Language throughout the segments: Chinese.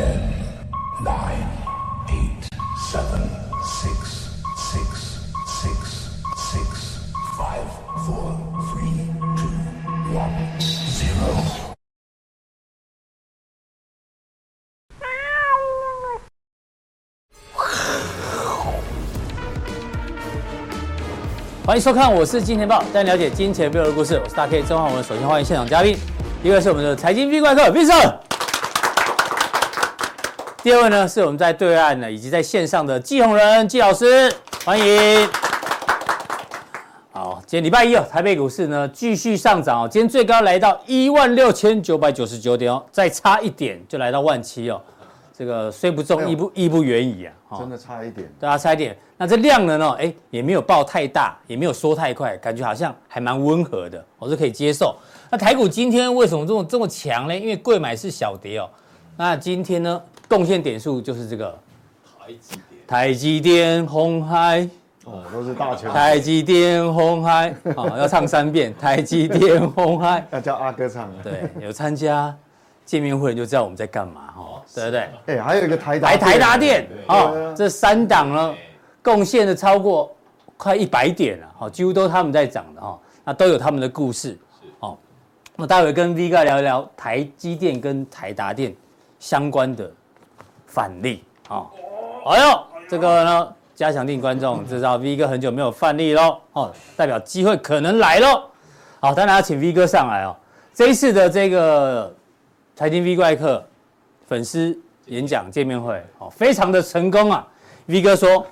Ten, nine, eight, seven, six, six, six, six, five, four, three, two, one, zero. 欢迎收看，我是金钱豹，带你了解金钱背后的故事。我是大 K 曾焕文。首先欢迎现场嘉宾，一位是我们的财经 V 怪客 Vincent，第二位呢是我们在对岸呢以及在线上的季宏仁季老师，欢迎。好，今天礼拜一哦，台北股市呢继续上涨哦，今天最高来到一万六千九百九十九点哦，再差一点就来到万七哦。这个虽不中，亦不亦不远矣啊！真的差一点，对啊，差一点。那这量能呢？哎，也没有爆太大，也没有缩太快，感觉好像还蛮温和的，我是可以接受。那台股今天为什么这么这么强呢？因为贵买是小跌哦。那今天呢，贡献点数就是这个台积电、台积电、红海哦，都是大强。台积电、鸿海啊，要唱三遍。台积电、红海要叫阿哥唱。对，有参加见面会就知道我们在干嘛哈。对不对？哎，还有一个台达台台达电哦，这三档呢，贡献的超过快一百点了，哈，几乎都是他们在涨的哈，那都有他们的故事，哦，那待会跟 V 哥聊一聊台积电跟台达电相关的范例，啊，哎呦，这个呢，加强定观众知道 V 哥很久没有范例喽，哦，代表机会可能来喽，好，当然要请 V 哥上来哦，这一次的这个财经 V 怪客。粉丝演讲见面会，哦，非常的成功啊！V 哥说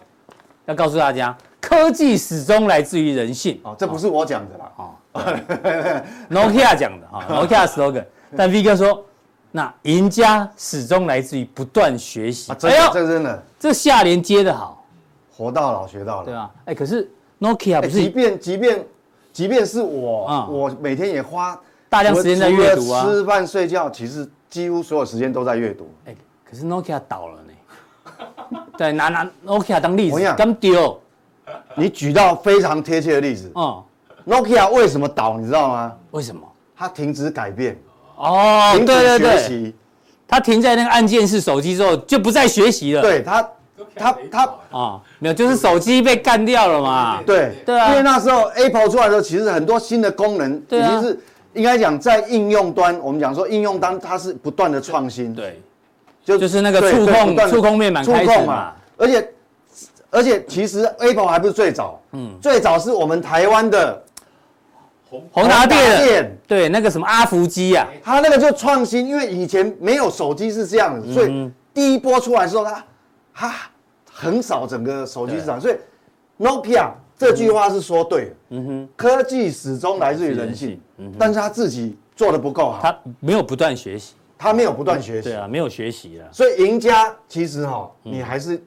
要告诉大家，科技始终来自于人性。哦，这不是我讲的啦，哦，Nokia 讲的哈，Nokia slogan。但 V 哥说，那赢家始终来自于不断学习。哎呦，这真的，这下联接的好，活到老学到老，对吧？哎，可是 Nokia 不是，即便即便即便是我，我每天也花大量时间在阅读啊，吃饭睡觉，其实。几乎所有时间都在阅读。哎，可是 Nokia 倒了呢。对，拿拿 Nokia 当例子，刚丢。你举到非常贴切的例子。嗯。Nokia 为什么倒？你知道吗？为什么？它停止改变。哦，对对对。他停在那个按键式手机之后，就不再学习了。对他，他他啊，没有，就是手机被干掉了嘛。对对啊。因为那时候 Apple 出来的时候，其实很多新的功能已经是。应该讲，在应用端，我们讲说应用端它是不断的创新，对，就就是那个触控触控面板开始嘛，而且而且其实 Apple 还不是最早，嗯，最早是我们台湾的宏达电，对，那个什么阿福机啊，它那个就创新，因为以前没有手机是这样的，所以第一波出来的时候，它它横扫整个手机市场，所以 Nokia。这句话是说对的，嗯哼，科技始终来自于人性，嗯，但是他自己做的不够好，他没有不断学习，他没有不断学习，对啊，没有学习了，所以赢家其实哈，你还是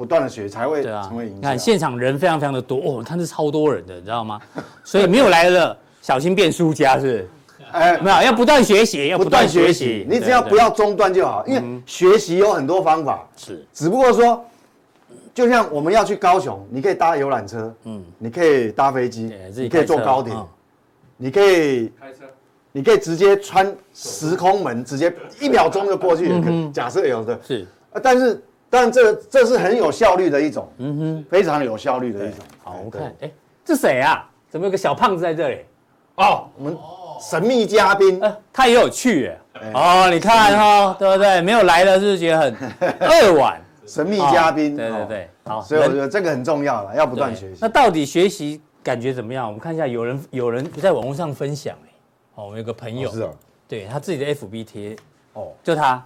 不断的学才会成为赢家。你看现场人非常非常的多哦，他是超多人的，你知道吗？所以没有来了小心变输家，是？哎，没有，要不断学习，要不断学习，你只要不要中断就好，因为学习有很多方法，是，只不过说。就像我们要去高雄，你可以搭游览车，嗯，你可以搭飞机，你可以坐高铁，你可以开车，你可以直接穿时空门，直接一秒钟就过去。假设有的是，但是，但这这是很有效率的一种，嗯哼，非常有效率的一种。好，我看，哎，这谁啊？怎么有个小胖子在这里？哦，我们神秘嘉宾，他也有趣，哎，哦，你看哈，对不对？没有来的是不是觉得很 扼腕？神秘嘉宾，对对对，好，所以我觉得这个很重要了，要不断学习。那到底学习感觉怎么样？我们看一下，有人有人在网络上分享，哎，哦，我们有个朋友，是他自己的 FB 贴，哦，就他，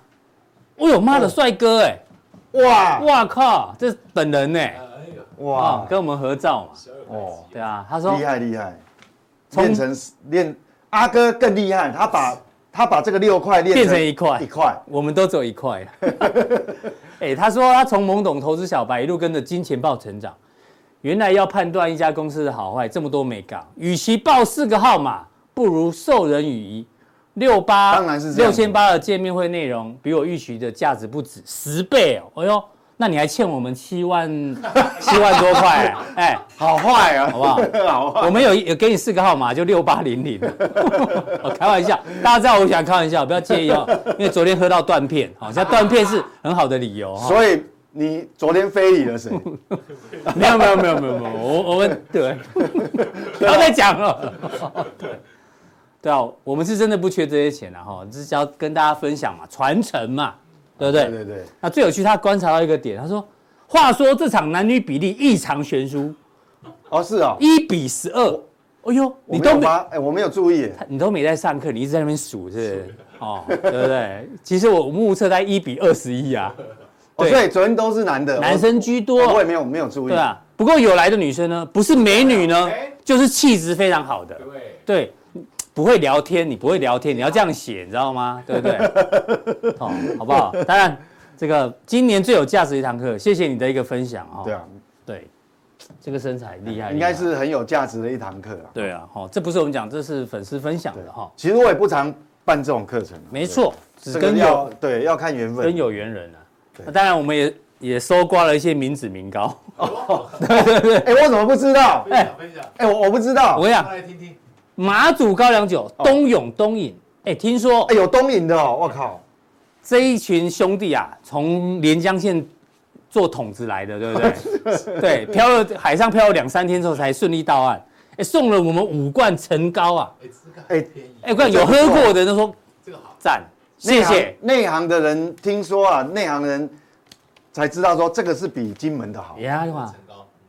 哦呦妈的帅哥，哎，哇。哇靠，这是本人呢，哇，跟我们合照嘛，哦，对啊，他说厉害厉害，练成练阿哥更厉害，他把。他把这个六块变成一块，一块，我们都只有一块。哎，他说他从懵懂投资小白一路跟着金钱豹成长，原来要判断一家公司的好坏，这么多美感，与其报四个号码，不如授人以渔。六八，当然是六千八的见面会内容，比我预期的价值不止十倍哦。哎呦，那你还欠我们七万七万多块，哎，好坏啊，好不好？好坏。我们有有给你四个号码，就六八零零。我开玩笑，大家知道我想开玩笑，不要介意哦。因为昨天喝到断片，好，像断片是很好的理由。所以你昨天非礼了谁？没有没有没有没有没有，我我们对，不要再讲了。对对啊，我们是真的不缺这些钱啊，哈，只是要跟大家分享嘛，传承嘛。对不对？对对对。那最有趣，他观察到一个点，他说：“话说这场男女比例异常悬殊，哦，是哦，一比十二。哎呦，你都没哎，我没有注意，你都没在上课，你一直在那边数，是？哦，对不对？其实我目测在一比二十一啊。对，所以昨天都是男的，男生居多。我也没有没有注意。对啊，不过有来的女生呢，不是美女呢，就是气质非常好的。对对。”不会聊天，你不会聊天，你要这样写，你知道吗？对不对？哦，好不好？当然，这个今年最有价值的一堂课，谢谢你的一个分享啊。对啊，对，这个身材厉害，应该是很有价值的一堂课啊。对啊，哦，这不是我们讲，这是粉丝分享的哈。其实我也不常办这种课程。没错，只跟有对要看缘分，跟有缘人啊。那当然，我们也也搜刮了一些名脂名膏。哦，对对对。哎，我怎么不知道？哎，哎，我我不知道。我讲，来听听。马祖高粱酒，东永东饮，哎，听说哎有东饮的哦，我靠，这一群兄弟啊，从连江县做桶子来的，对不对？对，漂了海上漂了两三天之后才顺利到岸，哎，送了我们五罐陈高啊，哎，哎，罐有喝过的都说这个好。赞，谢谢。内行的人听说啊，内行的人才知道说这个是比金门的好，呀嘛，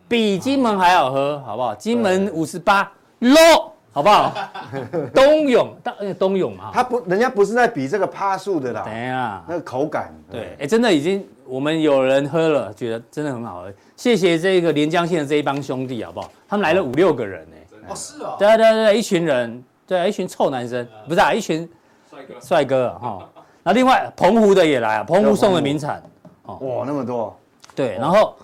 比金门还好喝，好不好？金门五十八 low。好不好？冬泳，冬冬泳嘛，他不，人家不是在比这个趴数的啦。等一下，那个口感，对，哎，真的已经，我们有人喝了，觉得真的很好喝。谢谢这个连江县的这一帮兄弟，好不好？他们来了五六个人，哎，哦，是哦，对对对，一群人，对，一群臭男生，不是啊，一群帅哥，帅哥哈。那另外澎湖的也来啊，澎湖送的名产，哦，哇，那么多，对，然后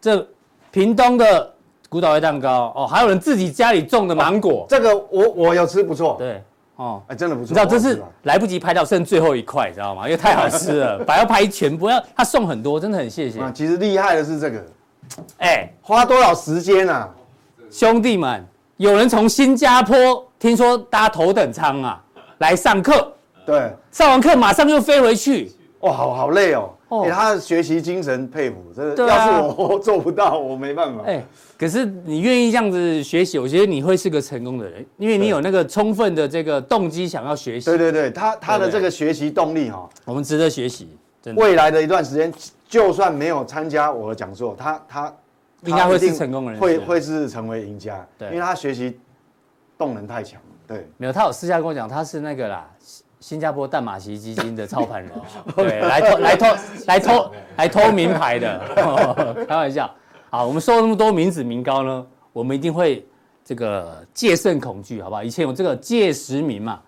这屏东的。古岛味蛋糕哦，还有人自己家里种的芒果，这个我我有吃不错，对，哦，哎，真的不错。你知道这是来不及拍到，剩最后一块，知道吗？因为太好吃了，把要拍全部，要他送很多，真的很谢谢。其实厉害的是这个，哎，花多少时间啊？兄弟们，有人从新加坡听说搭头等舱啊来上课，对，上完课马上又飞回去，哇，好好累哦。给他的学习精神佩服，真的。要是我做不到，我没办法。哎。可是你愿意这样子学习，我觉得你会是个成功的人，因为你有那个充分的这个动机想要学习。对对对，他他的这个学习动力哈，我们值得学习。未来的一段时间，就算没有参加我的讲座，他他应该会是成功的人，会会是成为赢家。对，因为他学习动能太强。对，没有，他有私下跟我讲，他是那个啦，新加坡淡马锡基金的操盘人，对，来偷来偷来偷来偷名牌的，开玩笑。好，我们收那么多民脂民膏呢，我们一定会这个戒慎恐惧，好不好？以前有这个戒十名嘛，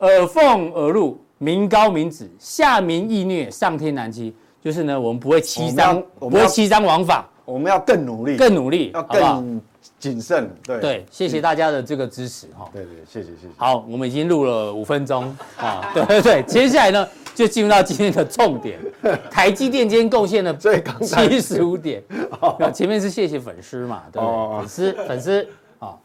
耳奉耳入，民高民脂，下民易虐，上天难欺。就是呢，我们不会欺张，不会欺张枉法，我们要更努力，更努力，要更谨慎。对对，谢谢大家的这个支持哈。对对，谢谢谢谢。好，我们已经录了五分钟啊，对对对，接下来呢？就进入到今天的重点，台积电今天贡献了七十五点，前面是谢谢粉丝嘛，对不对？粉丝粉丝啊，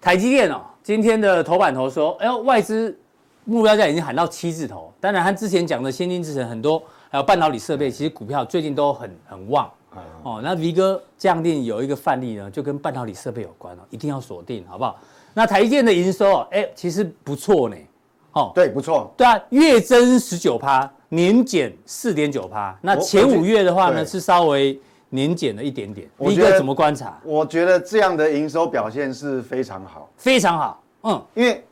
台积电哦，今天的头版头说，哎呦，外资目标价已经喊到七字头，当然他之前讲的先进制程很多，还有半导体设备，其实股票最近都很很旺哦。那 V 哥降定有一个范例呢，就跟半导体设备有关哦，一定要锁定，好不好？那台积电的营收哎，其实不错呢。哦，对，不错，对啊，月增十九趴，年减四点九趴。那前五月的话呢，是稍微年减了一点点。你觉得怎么观察？我觉得这样的营收表现是非常好，非常好。嗯，因为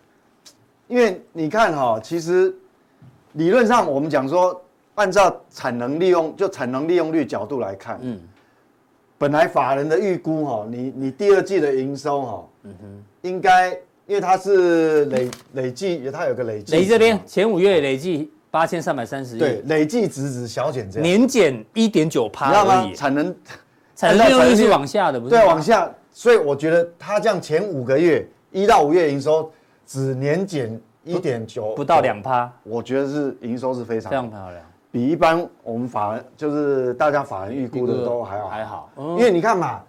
因为你看哈，其实理论上我们讲说，按照产能利用就产能利用率角度来看，嗯，本来法人的预估哈，你你第二季的营收哈，嗯哼，应该。因为它是累累计，它有个累计。累这边前五月累计八千三百三十亿。对，累计值值小减这样。年减一点九趴而已。产能产能利用率是往下的，不是？对，往下。所以我觉得它这样前五个月一到五月营收只年减一点九，不到两趴。我觉得是营收是非常非常漂亮，比一般我们法人就是大家法人预估的都还好，还好，因为你看嘛，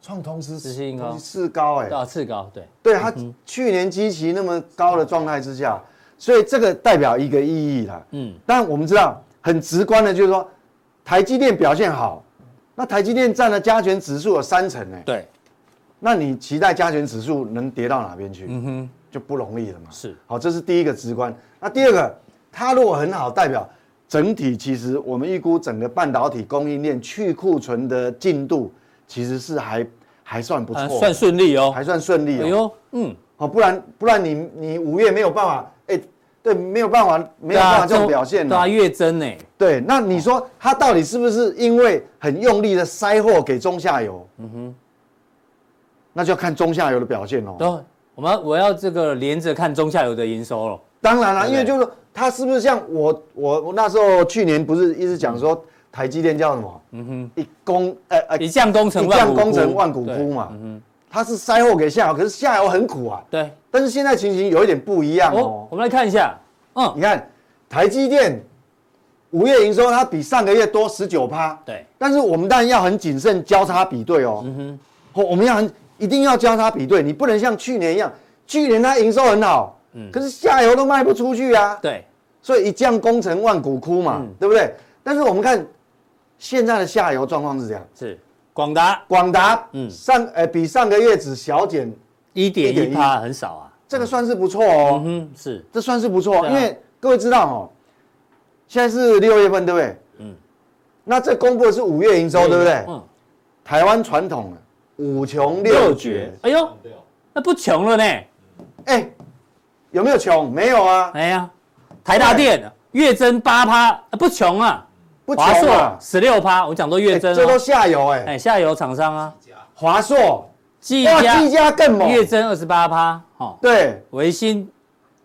创通是是新高，是高哎，啊，次高，对，对，它去年基期那么高的状态之下，所以这个代表一个意义啦，嗯，但我们知道很直观的就是说，台积电表现好，那台积电占了加权指数有三成哎，对，那你期待加权指数能跌到哪边去？嗯哼，就不容易了嘛，是，好，这是第一个直观，那第二个。它如果很好，代表整体其实我们预估整个半导体供应链去库存的进度其实是还还算不错，算顺利哦，还算顺利哦。哎呦，嗯，好，不然不然你你五月没有办法，哎，对，没有办法没有办法这种表现，对啊，月增呢？对，那你说它到底是不是因为很用力的塞货给中下游？嗯哼，那就要看中下游的表现哦。对，我们我要这个连着看中下游的营收了。当然了，因为就是。它是不是像我我我那时候去年不是一直讲说台积电叫什么？嗯哼，一功呃呃一将功成一将功成万骨枯嘛。嗯哼，它是塞货给下游，可是下游很苦啊。对。但是现在情形有一点不一样哦。我们来看一下，嗯，你看台积电五月营收它比上个月多十九趴。对。但是我们当然要很谨慎交叉比对哦。嗯哼。我们要很一定要交叉比对，你不能像去年一样，去年它营收很好，嗯，可是下游都卖不出去啊。对。所以一将功成万骨枯嘛，嗯、对不对？但是我们看现在的下游状况是这样：是。广达，广达，嗯，上呃比上个月只小减一点一趴，很少啊，这个算是不错哦。嗯，是，这算是不错，啊、因为各位知道哦，现在是六月份，对不对？嗯，那这公布的是五月营收，对，不对？嗯，台湾传统五穷六绝，哎呦，那不穷了呢？哎，有没有穷？没有啊，哎呀。台大电月增八趴，不穷啊，不穷啊，十六趴，我讲都月增，这都下游哎，哎下游厂商啊，华硕、技嘉、技嘉更猛，月增二十八趴，哈，对，维新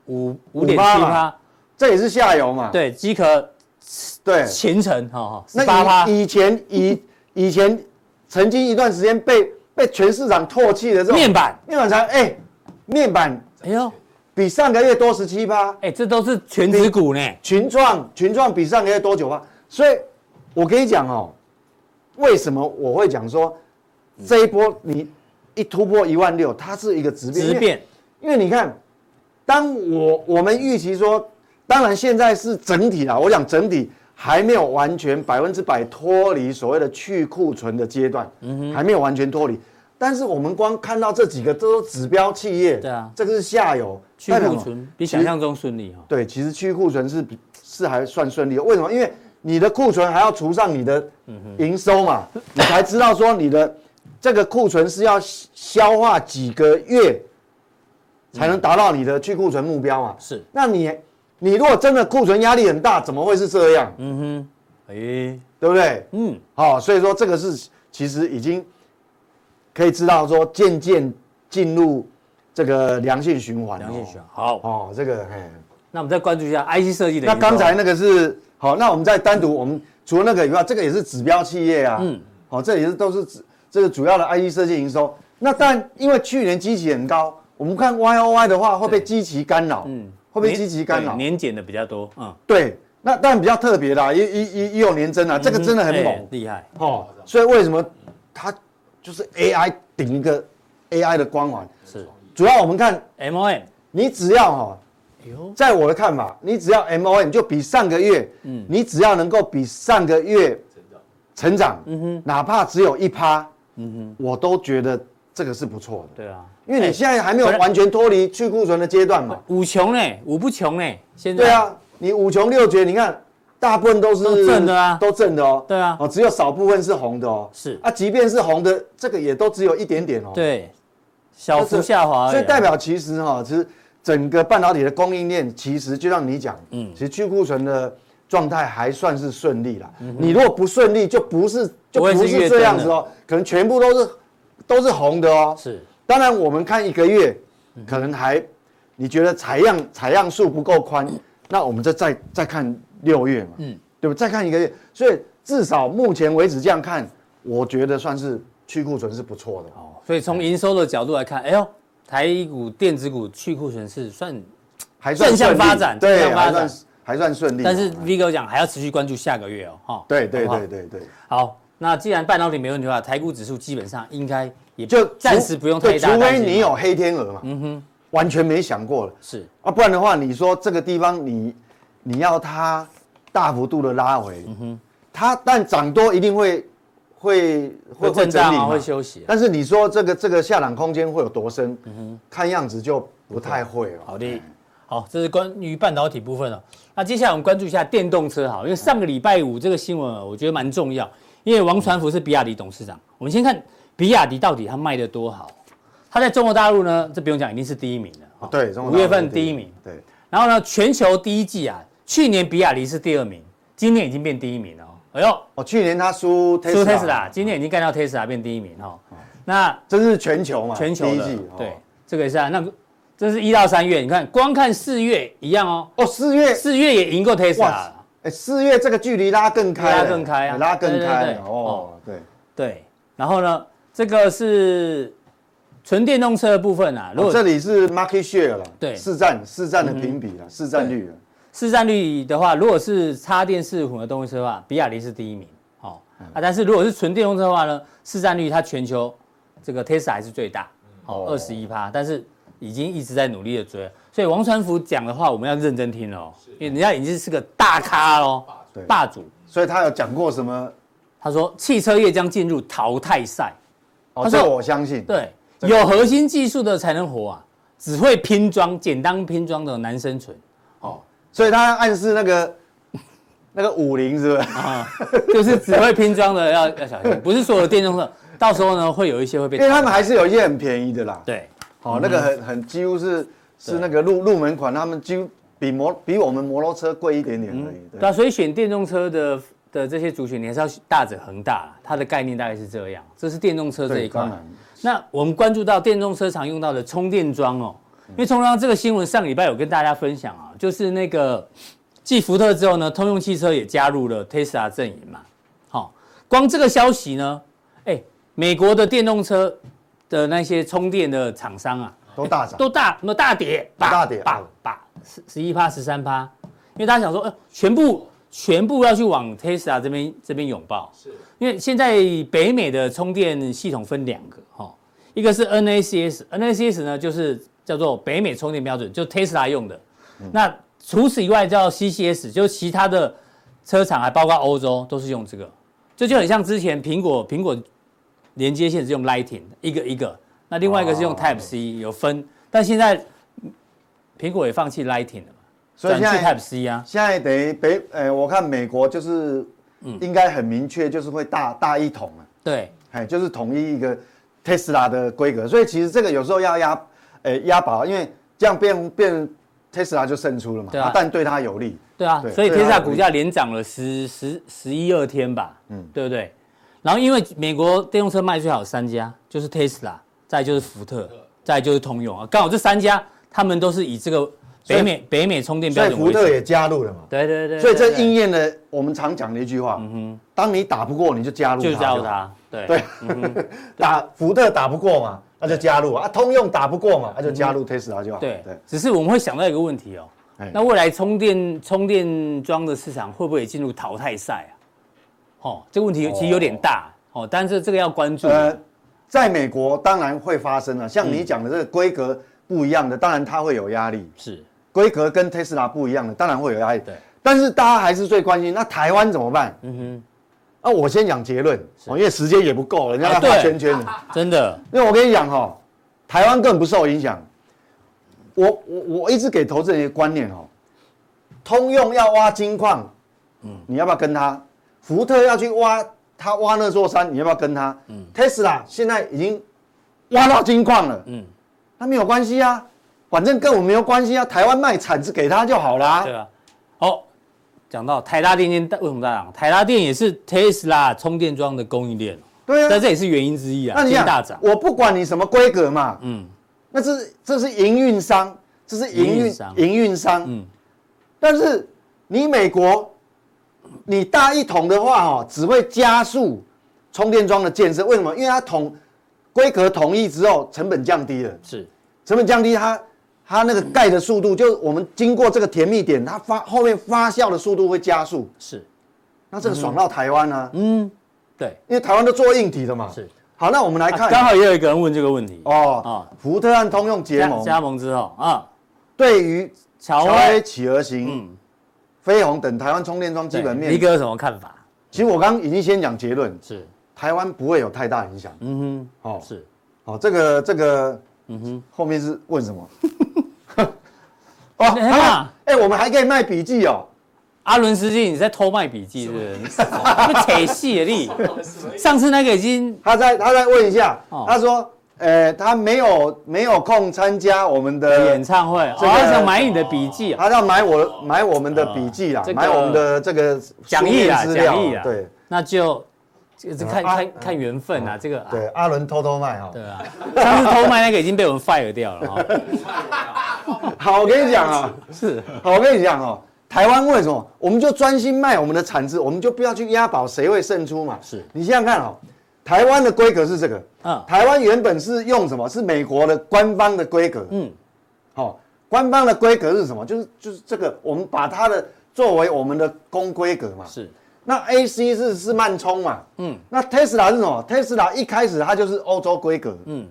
五五点七趴，这也是下游嘛，对，机壳对，前程哈哈，十八趴，以前以以前曾经一段时间被被全市场唾弃的这种面板，面板厂，哎，面板，哎呦。比上个月多十七趴，哎，这都是权值股呢。群创，群创比上个月多九趴，所以，我跟你讲哦，为什么我会讲说，这一波你一突破一万六，它是一个质变。质变，因为你看，当我我们预期说，当然现在是整体啦，我讲整体还没有完全百分之百脱离所谓的去库存的阶段，嗯哼，还没有完全脱离。但是我们光看到这几个都是指标企业，对啊，这个是下游去库存比想象中顺利哈。对，其实去库存是比是还算顺利的。为什么？因为你的库存还要除上你的营收嘛，你才知道说你的这个库存是要消化几个月才能达到你的去库存目标嘛。是。那你你如果真的库存压力很大，怎么会是这样？嗯哼，哎，对不对？嗯，好，所以说这个是其实已经。可以知道说，渐渐进入这个良性循环。良性循环，好哦，这个嘿。那我们再关注一下 IC 设计的。那刚才那个是好，那我们再单独，我们除了那个以外，这个也是指标企业啊。嗯。好，这也是都是指这个主要的 IC 设计营收。那但因为去年基期很高，我们看 YOY 的话会被基期干扰。嗯。会被基期干扰。年减的比较多。嗯。对，那但比较特别啦，也也也也有年增啊，这个真的很猛，厉害。哦，所以为什么它？就是 AI 顶一个 AI 的光环，是主要我们看 MOM，你只要哈，在我的看法，你只要 MOM 就比上个月，嗯，你只要能够比上个月成长，嗯哼，哪怕只有一趴，嗯哼，我都觉得这个是不错的。对啊，因为你现在还没有完全脱离去库存的阶段嘛。五穷呢，五不穷呢，现在。对啊，你五穷六绝，你看。大部分都是正的啊，都正的哦。对啊，哦，只有少部分是红的哦。是啊，即便是红的，这个也都只有一点点哦。对，小幅下滑。所以代表其实哈，其实整个半导体的供应链，其实就像你讲，嗯，其实去库存的状态还算是顺利啦。你如果不顺利，就不是就不是这样子哦，可能全部都是都是红的哦。是，当然我们看一个月，可能还你觉得采样采样数不够宽，那我们再再再看。六月嘛，嗯，对不？再看一个月，所以至少目前为止这样看，我觉得算是去库存是不错的哦。所以从营收的角度来看，哎呦，台股电子股去库存是算还算正向发展，对，还算还算顺利。但是 V 哥讲还要持续关注下个月哦，哈。对对对对对。好，那既然半导体没问题的话，台股指数基本上应该也就暂时不用太大。除非你有黑天鹅嘛，嗯哼，完全没想过了。是啊，不然的话，你说这个地方你你要它大幅度的拉回，它但涨多一定会。会会会整理，会休息。但是你说这个这个下档空间会有多深？嗯哼，看样子就不太会了。好的，好，这是关于半导体部分了。那接下来我们关注一下电动车，好，因为上个礼拜五这个新闻我觉得蛮重要，因为王传福是比亚迪董事长。我们先看比亚迪到底它卖的多好？它在中国大陆呢，这不用讲，一定是第一名的。对，五月份第一名。对。然后呢，全球第一季啊，去年比亚迪是第二名，今年已经变第一名了。哎呦，哦，去年他输输 Tesla，，今年已经干掉 Tesla 变第一名哈。那这是全球嘛？全球的，对，这个也是啊。那这是一到三月，你看光看四月一样哦。哦，四月四月也赢过特斯拉。哎，四月这个距离拉更开，拉更开啊，拉更开。哦，对对。然后呢，这个是纯电动车的部分啊。如果这里是 market share 了，对，市占市占的评比了，市占率了。市占率的话，如果是插电式混合动力车的话，比亚迪是第一名，哦，啊，但是如果是纯电动车的话呢，市占率它全球这个 Tesla 还是最大，哦，二十一趴，但是已经一直在努力的追，所以王传福讲的话我们要认真听哦，因为人家已经是个大咖喽，霸主，所以他有讲过什么？他说汽车业将进入淘汰赛，他说我相信，对，有核心技术的才能活啊，只会拼装、简单拼装的难生存，哦。所以他暗示那个 那个五菱是不是啊？就是只会拼装的要要小心，不是所有的电动车，到时候呢会有一些会被。因为他们还是有一些很便宜的啦。对，好，那个很很几乎是是那个入入门款，他们几乎比摩比我们摩托车贵一点点而已。对啊，所以选电动车的的这些族群，你还是要大者恒大，它的概念大概是这样。这是电动车这一块。那我们关注到电动车常用到的充电桩哦。因为充电桩这个新闻上礼拜有跟大家分享啊，就是那个继福特之后呢，通用汽车也加入了 Tesla 阵营嘛。好，光这个消息呢，哎，美国的电动车的那些充电的厂商啊，都大涨，都大什么大跌，大跌，八八十十一趴十三趴，因为大家想说，呃，全部全部要去往 Tesla 这边这边拥抱，是因为现在北美的充电系统分两个，哈，一个是 NACS，NACS 呢就是。叫做北美充电标准，就 Tesla 用的。嗯、那除此以外叫 CCS，就其他的车厂还包括欧洲都是用这个。这就很像之前苹果苹果连接线是用 Lightning 一个一个，那另外一个是用 Type C 有分。但现在苹果也放弃 Lightning 了嘛，所以转去 Type C 啊。现在等于北呃，我看美国就是应该很明确，就是会大大一统了。对，哎，就是统一一个 Tesla 的规格。所以其实这个有时候要压。哎，押宝，因为这样变变，特斯拉就胜出了嘛。对啊，但对它有利。对啊，所以特斯拉股价连涨了十十十一二天吧。嗯，对不对？然后因为美国电动车卖最好三家，就是特斯拉，再就是福特，再就是通用啊。刚好这三家，他们都是以这个北美北美充电标准。所以福特也加入了嘛。对对对。所以这应验了我们常讲的一句话。嗯哼。当你打不过，你就加入。就加入它。对。对。打福特打不过嘛。那就加入啊，通用打不过嘛，那就加入 Tesla 就好。对对，只是我们会想到一个问题哦，那未来充电充电桩的市场会不会进入淘汰赛啊？哦，这个问题其实有点大哦，但是这个要关注。呃，在美国当然会发生了，像你讲的这个规格不一样的，当然它会有压力。是，规格跟特斯拉不一样的，当然会有压力。对，但是大家还是最关心，那台湾怎么办？嗯哼。那我先讲结论，因为时间也不够，人家要画圈圈的，真的。因为我跟你讲哈，台湾根本不受影响。我我我一直给投资人一个观念哦，通用要挖金矿，嗯，你要不要跟他？福特要去挖，他挖那座山，你要不要跟他？嗯，特斯拉现在已经挖到金矿了，嗯，那没有关系啊，反正跟我没有关系啊，台湾卖产值给他就好啦。对啊，好。讲到台达电今天为什么大涨？台达电也是 Tesla 充电桩的供应链，对啊，但这也是原因之一啊。那你大涨，我不管你什么规格嘛，嗯，那这是这是营运商，这是营运营运商，嗯，但是你美国，你大一统的话哈，只会加速充电桩的建设。为什么？因为它统规格统一之后，成本降低了，是成本降低，它它那个盖的速度，就是我们经过这个甜蜜点，它发后面发酵的速度会加速。是，那这个爽到台湾呢。嗯，对，因为台湾都做硬体的嘛。是。好，那我们来看，刚好也有一个人问这个问题。哦，啊，福特和通用结盟，加盟之后啊，对于乔威、企鹅型、飞鸿等台湾充电桩基本面，你哥有什么看法？其实我刚刚已经先讲结论，是台湾不会有太大影响。嗯哼，哦，是，哦，这个这个，嗯哼，后面是问什么？哦，哎，我们还可以卖笔记哦。阿伦斯基，你在偷卖笔记是不是？不扯戏啊你！上次那个已经，他在他在问一下，他说，呃，他没有没有空参加我们的演唱会，他想买你的笔记，他要买我买我们的笔记啦，买我们的这个讲义啊，讲义啊，对，那就就看看看缘分啊，这个对，阿伦偷偷卖哈，对啊，上次偷卖那个已经被我们 fire 掉了哈。好，我跟你讲啊，是，好，我跟你讲哦。台湾为什么？我们就专心卖我们的产值，我们就不要去押宝谁会胜出嘛。是你想想看哦，台湾的规格是这个。嗯。台湾原本是用什么？是美国的官方的规格。嗯。好，官方的规格是什么？就是就是这个，我们把它的作为我们的公规格嘛。是。那 AC 是是慢充嘛？嗯。那 Tesla 是什么？Tesla 一开始它就是欧洲规格。嗯。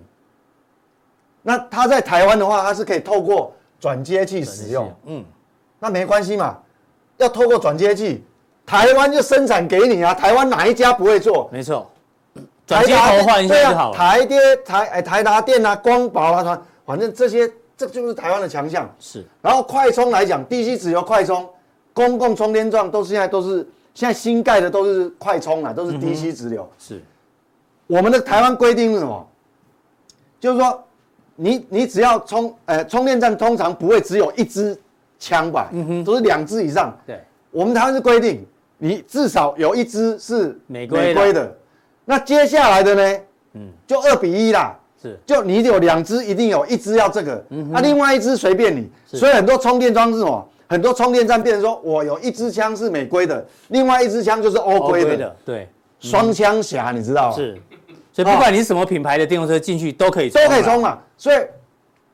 那它在台湾的话，它是可以透过转接器使用。嗯。那没关系嘛，要透过转接器，台湾就生产给你啊。台湾哪一家不会做？没错，转接头换一下就好了。台电、台哎台达电啊，光宝啊，反正这些这就是台湾的强项。是。然后快充来讲，DC 只有快充，公共充电桩都是现在都是现在新盖的都是快充啊，都是 DC 直流。是。我们的台湾规定是什么？就是说，你你只要充，呃，充电站通常不会只有一支。枪吧，嗯哼，都是两支以上。对，我们台湾是规定，你至少有一支是美规的，的。那接下来的呢？嗯，就二比一啦。是，就你有两支，一定有一支要这个。那另外一支随便你。所以很多充电桩是什么？很多充电站变成说我有一支枪是美规的，另外一支枪就是欧规的。对，双枪侠，你知道吗？是，所以不管你什么品牌的电动车进去都可以，都可以充嘛。所以，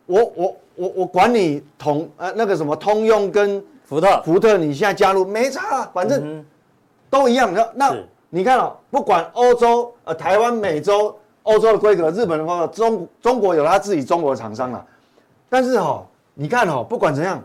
我我。我我管你同呃那个什么通用跟福特福特，你现在加入没差，反正都一样。那那你看哦，不管欧洲呃台湾、美洲、欧洲的规格，日本的话，中中国有他自己中国的厂商了。但是哈，你看哈，不管怎样，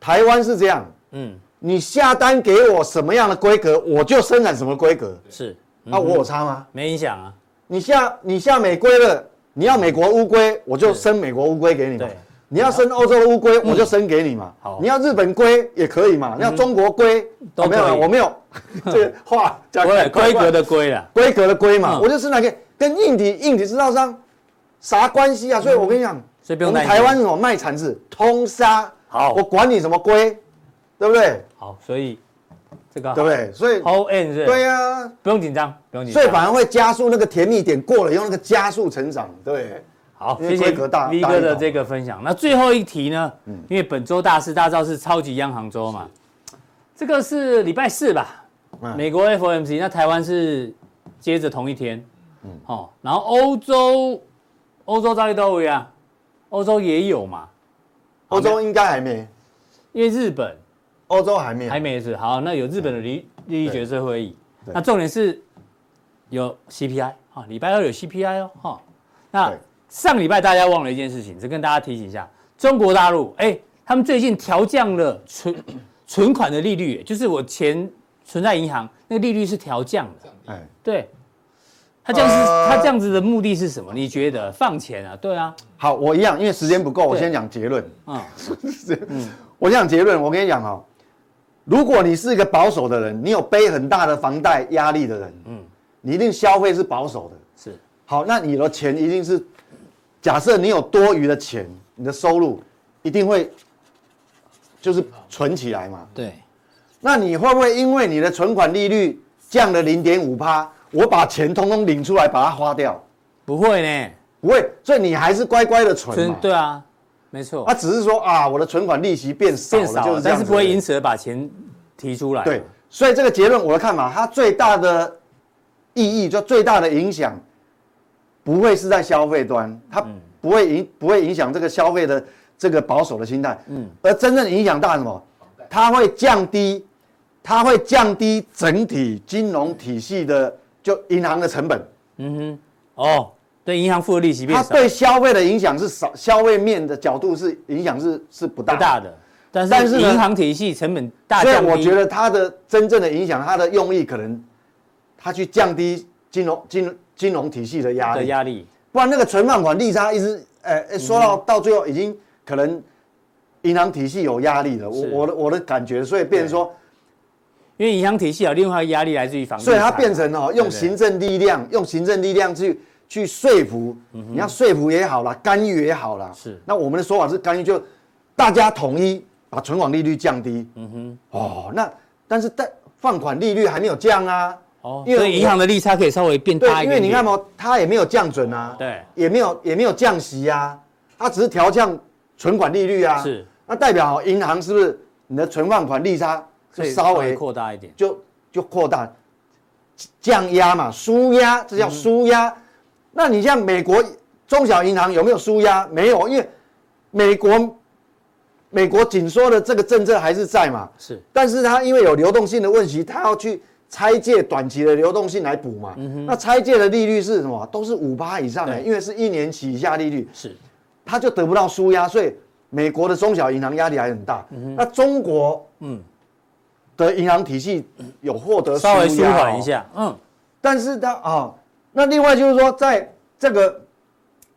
台湾是这样，嗯，你下单给我什么样的规格，我就生产什么规格。是，那我有差吗？没影响啊。你下你下美规了，你要美国乌龟，我就生美国乌龟给你。嘛。你要生欧洲的乌龟，我就生给你嘛。好，你要日本龟也可以嘛。你要中国龟都没有，我没有 这个话讲规格的规啊，规格的规嘛，我就生哪个跟硬体硬体制造商啥关系啊？所以我跟你讲，我们台湾什么卖产值通杀，好，我管你什么龟，对不对？好，所以这个对不对？所以 all in 对呀，不用紧张，不用紧张，所以反而会加速那个甜蜜点过了，用那个加速成长，对。好，谢谢 V 哥的这个分享。那最后一题呢？嗯，因为本周大事大招是超级央行周嘛，这个是礼拜四吧？美国 FOMC，那台湾是接着同一天。嗯，好，然后欧洲，欧洲到底都有啊？欧洲也有嘛？欧洲应该还没，因为日本，欧洲还没，还没是。好，那有日本的利利率决策会议。那重点是有 CPI 啊，礼拜二有 CPI 哦，哈，那。上礼拜大家忘了一件事情，只跟大家提醒一下，中国大陆，哎，他们最近调降了存 存款的利率，就是我钱存在银行那个利率是调降的，哎，对，他这样是，他这样子的目的是什么？你觉得放钱啊？对啊，好，我一样，因为时间不够，我先讲结论。啊，嗯，我先讲结论，我跟你讲哦，如果你是一个保守的人，你有背很大的房贷压力的人，嗯，你一定消费是保守的，是，好，那你的钱一定是。假设你有多余的钱，你的收入一定会就是存起来嘛？对。那你会不会因为你的存款利率降了零点五趴，我把钱通通领出来把它花掉？不会呢，不会。所以你还是乖乖的存嘛。对啊，没错。他只是说啊，我的存款利息变少了，变少了就是这样，但是不会因此而把钱提出来。对。所以这个结论我的看法，它最大的意义就最大的影响。不会是在消费端，它不会影不会影响这个消费的这个保守的心态，嗯，而真正影响大什么？它会降低，它会降低整体金融体系的就银行的成本，嗯哼，哦，对，银行付的利息变少，它对消费的影响是少，消费面的角度是影响是是不大。不大的，但是但是银行体系成本大，所以我觉得它的真正的影响，它的用意可能，它去降低金融金金融体系的压力，压力，不然那个存放款利差一直，呃，说到到最后已经可能银行体系有压力了，我我的我的感觉，所以变成说，因为银行体系有另外压力来自于房地产，所以它变成哦，用行政力量，用行政力量去去说服，你要说服也好啦，干预也好啦，是，那我们的说法是干预，就大家统一把存款利率降低，嗯哼，哦，那但是但放款利率还没有降啊。哦，因为银行的利差可以稍微变大一点，因为你看嘛，它也没有降准啊，对，也没有也没有降息啊，它只是调降存款利率啊，是，那代表银行是不是你的存放款利差就稍微扩大一点，就就扩大。降压嘛，纾压，这叫纾压。那你像美国中小银行有没有纾压？没有，因为美国美国紧缩的这个政策还是在嘛，是，但是它因为有流动性的问题，它要去。拆借短期的流动性来补嘛，那拆借的利率是什么？都是五八以上的，因为是一年期以下利率，是，它就得不到纾压，所以美国的中小银行压力还很大。那中国嗯的银行体系有获得稍微舒缓一下，嗯，但是它啊，那另外就是说，在这个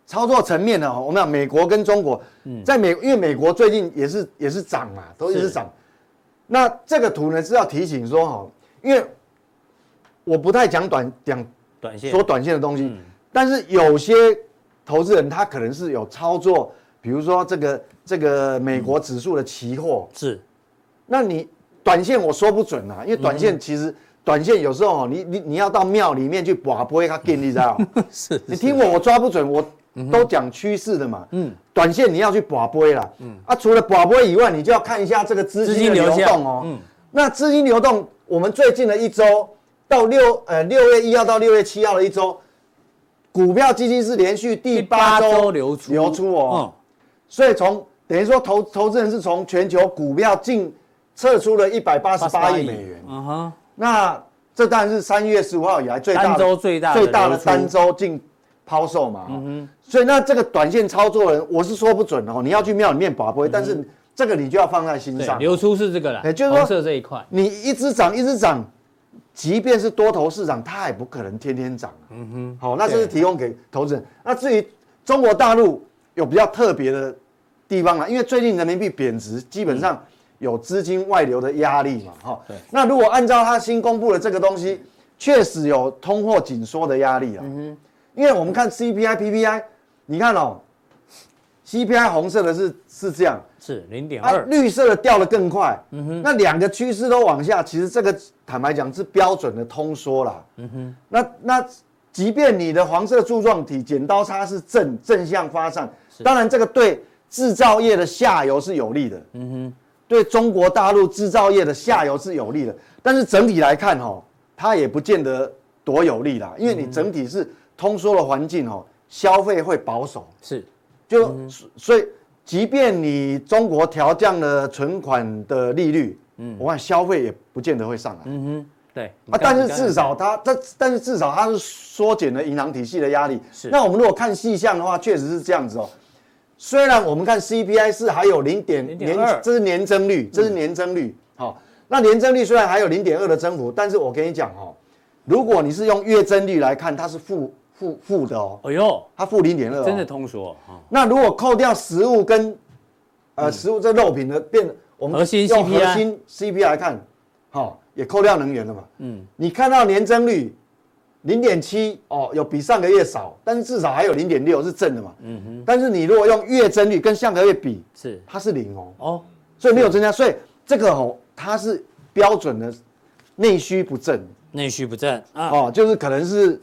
操作层面呢，我们讲美国跟中国，在美因为美国最近也是也是涨嘛，都一直涨。那这个图呢是要提醒说哈，因为我不太讲短讲短线。说短线的东西，但是有些投资人他可能是有操作，比如说这个这个美国指数的期货。是，那你短线我说不准啊，因为短线其实短线有时候你你你要到庙里面去把杯他给你知道？是，你听我我抓不准，我都讲趋势的嘛，嗯，短线你要去把波啦，嗯。啊，除了把波以外，你就要看一下这个资金的流动哦，嗯，那资金流动，我们最近的一周。到六呃六月一号到六月七号的一周，股票基金是连续第八周流出。流出哦，嗯、所以从等于说投投资人是从全球股票净撤出了一百八十八亿。美元，嗯哼，那这当然是三月十五号以来最大的最大的单周净抛售嘛，嗯哼，所以那这个短线操作人我是说不准哦，你要去庙里面把不会，但是这个你就要放在心上，流出是这个了，也就是说这一块，你一直涨一直涨。即便是多头市场，它也不可能天天涨。嗯哼，好，那这是提供给投资人。那至于中国大陆有比较特别的地方啊，因为最近人民币贬值，基本上有资金外流的压力嘛。哈，对。那如果按照他新公布的这个东西，确实有通货紧缩的压力啊。嗯哼，因为我们看 CPI、PPI，你看哦，CPI 红色的是是这样。是零点二，绿色的掉的更快。嗯哼，那两个趋势都往下，其实这个坦白讲是标准的通缩啦。嗯哼，那那即便你的黄色柱状体剪刀差是正正向发散，当然这个对制造业的下游是有利的。嗯哼，对中国大陆制造业的下游是有利的，但是整体来看哈，它也不见得多有利啦，因为你整体是通缩的环境哦，消费会保守。是，就所以。即便你中国调降了存款的利率，嗯，我看消费也不见得会上来。嗯哼，对啊，但是至少它，但但是至少它是缩减了银行体系的压力。是，那我们如果看细项的话，确实是这样子哦。虽然我们看 CPI 是还有零点年，这是年增率，这是年增率。好，那年增率虽然还有零点二的增幅，但是我跟你讲哦，如果你是用月增率来看，它是负。负负的哦，哎呦，它负零点二，真的通缩。那如果扣掉食物跟呃食物这肉品的变，我们用核心 CPI 来看，好，也扣掉能源了嘛。嗯，你看到年增率零点七哦，有比上个月少，但是至少还有零点六是正的嘛。嗯哼。但是你如果用月增率跟上个月比，是它是零哦。哦，所以没有增加，所以这个哦它是标准的内需不正。内需不正啊，哦，就是可能是。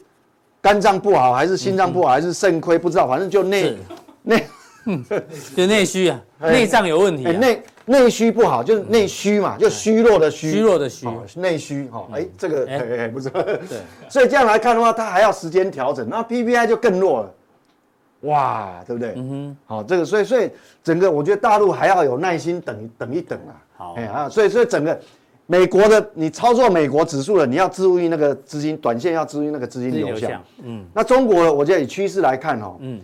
肝脏不好，还是心脏不好，还是肾亏？不知道，反正就内内，就内需啊，内脏有问题。内内需不好，就是内虚嘛，就虚弱的虚。虚弱的虚，内需哈。哎，这个哎不错。对，所以这样来看的话，它还要时间调整。那 PPI 就更弱了。哇，对不对？嗯哼，好，这个所以所以整个我觉得大陆还要有耐心等等一等啊。好，哎啊，所以所以整个美国的你操作美国指数的，你要注意那个资金短线要注意那个资金流向。嗯，那中国的，我觉得以趋势来看哦，嗯，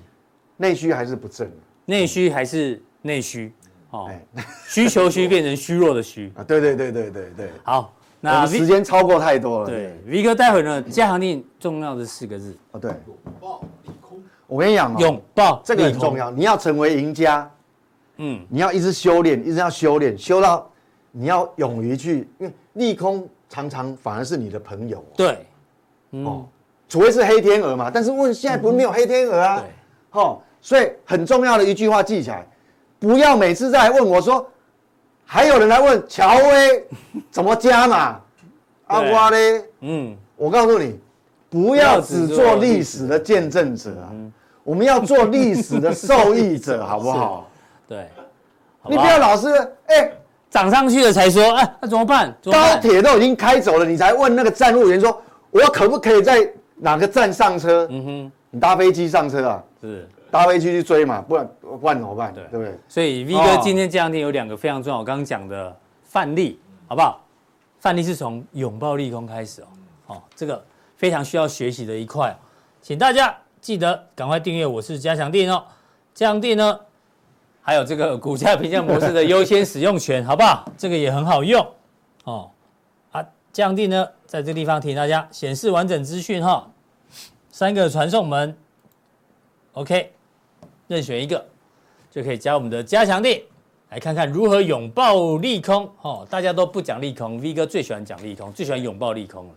内需还是不振，内需还是内需，哦，需求需变成虚弱的虚啊，对对对对对对。好，那时间超过太多了。对，V 哥，待会呢，加强定重要的四个字哦，对。我跟你讲哦，拥抱这个很重要。你要成为赢家，嗯，你要一直修炼，一直要修炼，修到你要勇于去，因为利空常常反而是你的朋友。对，哦，除非是黑天鹅嘛。但是问现在不是没有黑天鹅啊？对，哦，所以很重要的一句话记起来，不要每次再来问我说，还有人来问乔威 怎么加嘛？阿瓜嘞？嗯，我告诉你，不要只做历史的见证者啊。我们要做历史的受益者，好不好？对，你不要老是哎涨上去了才说哎，那怎么办？高铁都已经开走了，你才问那个站务员说，我可不可以在哪个站上车？嗯哼，你搭飞机上车啊？是搭飞机去追嘛？不然不然怎么办？对对不对？所以 V 哥今天这两天有两个非常重要，我刚刚讲的范例，好不好？范例是从拥抱利空开始哦，哦，这个非常需要学习的一块，请大家。记得赶快订阅，我是加强錠哦。加强錠呢，还有这个股价评价模式的优先使用权，好不好？这个也很好用哦。啊，加强錠呢，在这个地方提醒大家显示完整资讯哈。三个传送门，OK，任选一个就可以加我们的加强力，来看看如何拥抱利空哦。大家都不讲利空，V 哥最喜欢讲利空，最喜欢拥抱利空了。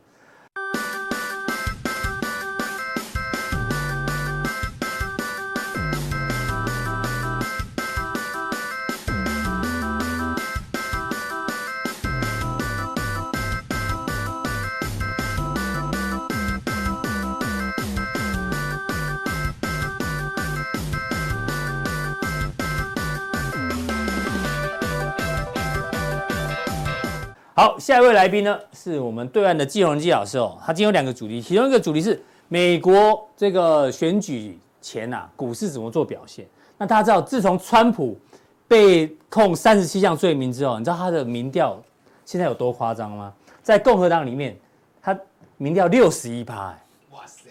下一位来宾呢，是我们对岸的季荣基老师哦。他今天有两个主题，其中一个主题是美国这个选举前啊，股市怎么做表现。那大家知道，自从川普被控三十七项罪名之后，你知道他的民调现在有多夸张吗？在共和党里面，他民调六十一趴。哇塞，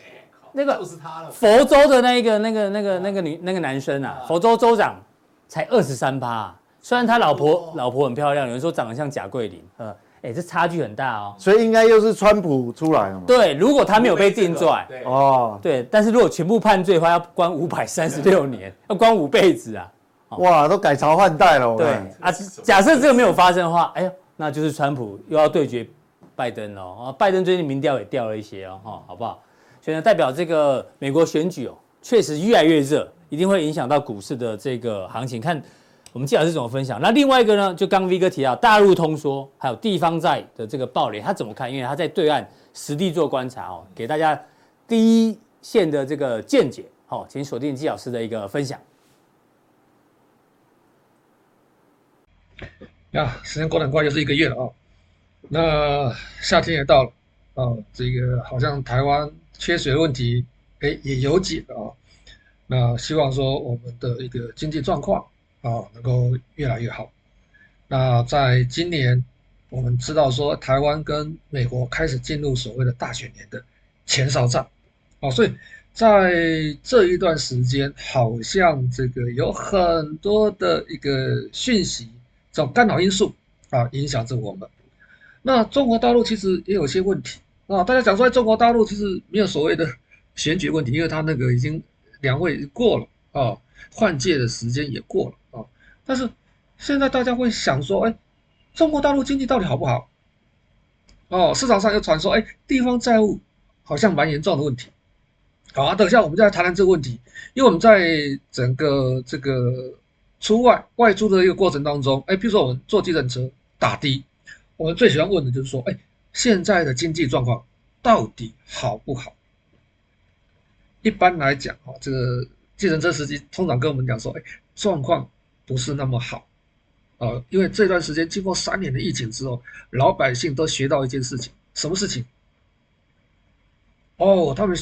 那个就是他了。佛州的那个、那个、那个、那个女、那个男生啊，佛州州长才二十三趴。虽然他老婆老婆很漂亮，有人说长得像贾桂林，呃，哎，这差距很大哦。所以应该又是川普出来了嘛？对，如果他没有被定罪，哦，对，但是如果全部判罪的话，要关五百三十六年，要关五辈子啊！哇，都改朝换代了。对啊，假设这个没有发生的话，哎呦，那就是川普又要对决拜登了啊！拜登最近民调也掉了一些哦，哈，好不好？所以呢，代表这个美国选举哦，确实越来越热，一定会影响到股市的这个行情，看。我们记得是怎么分享？那另外一个呢？就刚 V 哥提到大陆通缩，还有地方债的这个暴雷，他怎么看？因为他在对岸实地做观察哦，给大家第一线的这个见解。好，请锁定季老师的一个分享。呀，时间过得很快，又是一个月了啊、哦。那夏天也到了、哦，这个好像台湾缺水的问题，哎，也有解了啊、哦。那希望说我们的一个经济状况。啊，能够越来越好。那在今年，我们知道说台湾跟美国开始进入所谓的大选年的前哨战，哦，所以在这一段时间，好像这个有很多的一个讯息，这种干扰因素啊，影响着我们。那中国大陆其实也有些问题啊，大家讲说中国大陆其实没有所谓的选举问题，因为他那个已经两会过了啊，换届的时间也过了。但是现在大家会想说，哎，中国大陆经济到底好不好？哦，市场上又传说，哎，地方债务好像蛮严重的问题。好啊，等一下我们再来谈谈这个问题，因为我们在整个这个出外外出的一个过程当中，哎，比如说我们坐计程车打的，我们最喜欢问的就是说，哎，现在的经济状况到底好不好？一般来讲，啊，这个计程车司机通常跟我们讲说，哎，状况。不是那么好，呃，因为这段时间经过三年的疫情之后，老百姓都学到一件事情，什么事情？哦，他们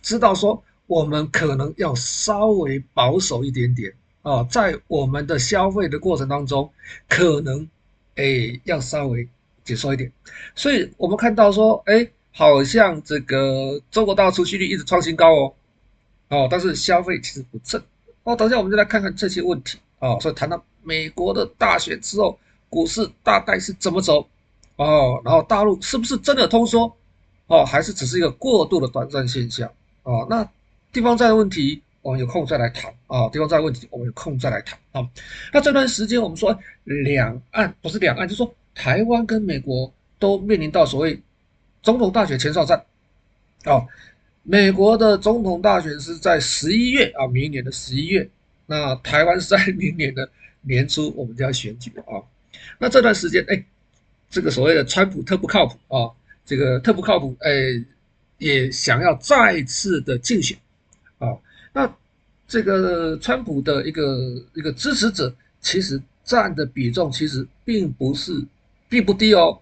知道说我们可能要稍微保守一点点啊，在我们的消费的过程当中，可能哎要稍微紧缩一点。所以我们看到说，哎，好像这个中国大陆出席率一直创新高哦，哦，但是消费其实不振哦。等下我们就来看看这些问题哦。所以谈到美国的大选之后，股市大概是怎么走哦？然后大陆是不是真的通缩哦？还是只是一个过度的短暂现象哦？那地方债的问题，我们有空再来谈啊。地方债问题，我们有空再来谈啊。那这段时间，我们说两岸不是两岸，就是说台湾跟美国都面临到所谓总统大选前哨战哦。美国的总统大选是在十一月啊，明年的十一月。那台湾是在明年的年初，我们就要选举啊。那这段时间，哎，这个所谓的川普特不靠谱啊，这个特不靠谱，哎，也想要再次的竞选。啊，那这个川普的一个一个支持者，其实占的比重其实并不是并不低哦，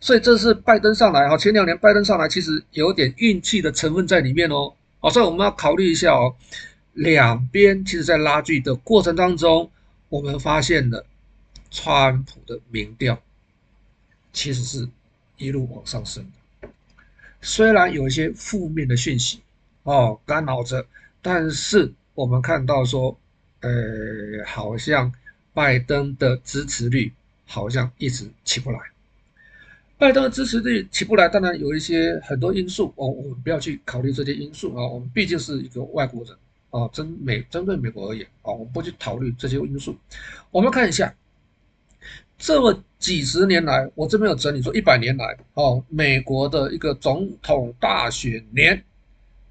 所以这是拜登上来哈，前两年拜登上来其实有点运气的成分在里面哦，哦，所以我们要考虑一下哦，两边其实在拉锯的过程当中，我们发现了川普的民调其实是一路往上升的，虽然有一些负面的讯息哦干扰着。但是我们看到说，呃，好像拜登的支持率好像一直起不来。拜登的支持率起不来，当然有一些很多因素哦，我们不要去考虑这些因素啊。我们毕竟是一个外国人啊，针美针对美国而言啊，我们不去考虑这些因素。我们看一下，这么几十年来，我这边有整理说一百年来哦，美国的一个总统大选年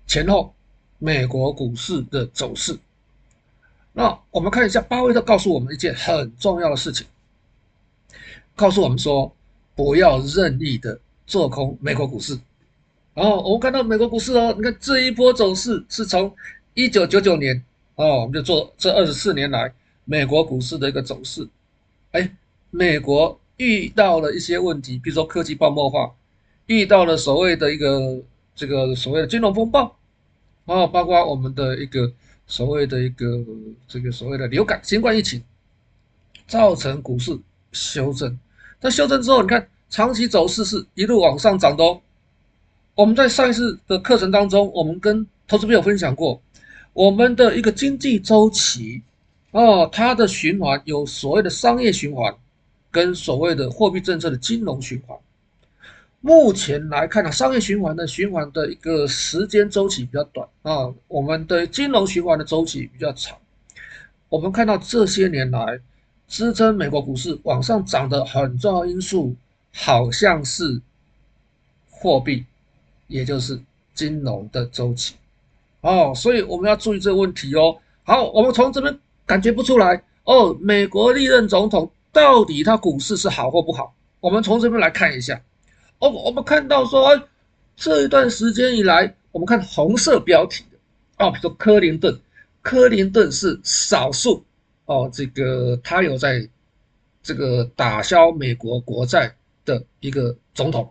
前后。美国股市的走势，那我们看一下，巴菲特告诉我们一件很重要的事情，告诉我们说，不要任意的做空美国股市。哦，我们看到美国股市哦，你看这一波走势是从一九九九年哦，我们就做这二十四年来美国股市的一个走势。哎，美国遇到了一些问题，比如说科技泡沫化，遇到了所谓的一个这个所谓的金融风暴。哦，包括我们的一个所谓的一个这个所谓的流感新冠疫情，造成股市修正。那修正之后，你看长期走势是一路往上涨的哦。我们在上一次的课程当中，我们跟投资朋友分享过，我们的一个经济周期哦，它的循环有所谓的商业循环，跟所谓的货币政策的金融循环。目前来看呢，商业循环的循环的一个时间周期比较短啊，我们的金融循环的周期比较长。我们看到这些年来支撑美国股市往上涨的很重要因素，好像是货币，也就是金融的周期哦，所以我们要注意这个问题哦。好，我们从这边感觉不出来哦，美国历任总统到底他股市是好或不好？我们从这边来看一下。哦，我们看到说，哎，这一段时间以来，我们看红色标题的，哦，比如说克林顿，克林顿是少数哦，这个他有在这个打消美国国债的一个总统。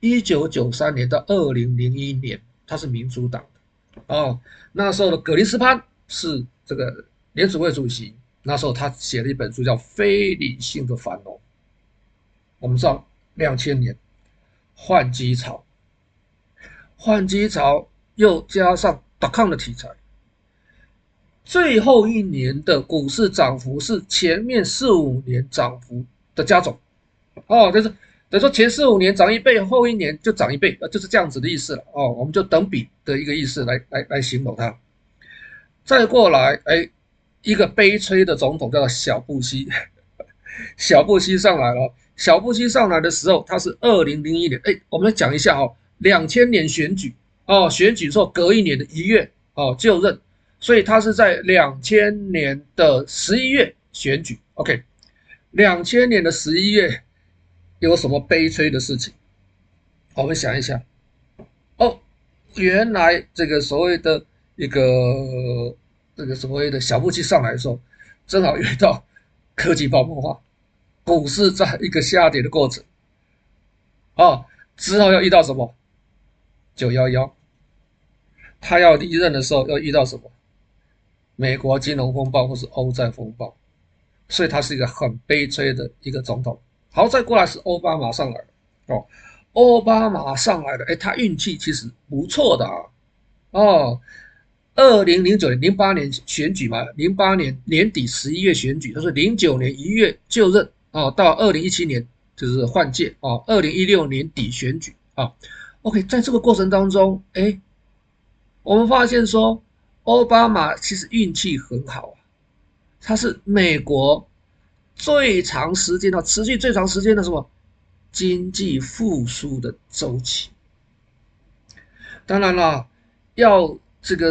一九九三年到二零零一年，他是民主党，哦，那时候的葛林斯潘是这个联储会主席，那时候他写了一本书叫《非理性的繁荣》。我们知道两千年。换机潮，换机潮又加上 .com 的题材，最后一年的股市涨幅是前面四五年涨幅的加总，哦，就是等于说前四五年涨一倍，后一年就涨一倍，呃，就是这样子的意思了，哦，我们就等比的一个意思来来来形容它。再过来，哎，一个悲催的总统叫做小布希，小布希上来了。小布希上来的时候，他是二零零一年。哎，我们来讲一下哦，两千年选举哦，选举之后隔一年的一月哦就任，所以他是在两千年的十一月选举。OK，两千年的十一月有什么悲催的事情？我们想一想哦，原来这个所谓的一个这个所谓的小布希上来的时候，正好遇到科技泡沫化。股市在一个下跌的过程，啊，之后要遇到什么？九幺幺，他要离任的时候要遇到什么？美国金融风暴或是欧债风暴，所以他是一个很悲催的一个总统。好，再过来是奥巴马上来了哦，奥巴马上来了，哎，他运气其实不错的啊，哦，二零零九年、零八年选举嘛，零八年年底十一月选举，他是零九年一月就任哦，到二零一七年就是换届哦，二零一六年底选举啊，OK，在这个过程当中，哎。我们发现说，奥巴马其实运气很好啊，他是美国最长时间的持续最长时间的什么经济复苏的周期。当然了，要这个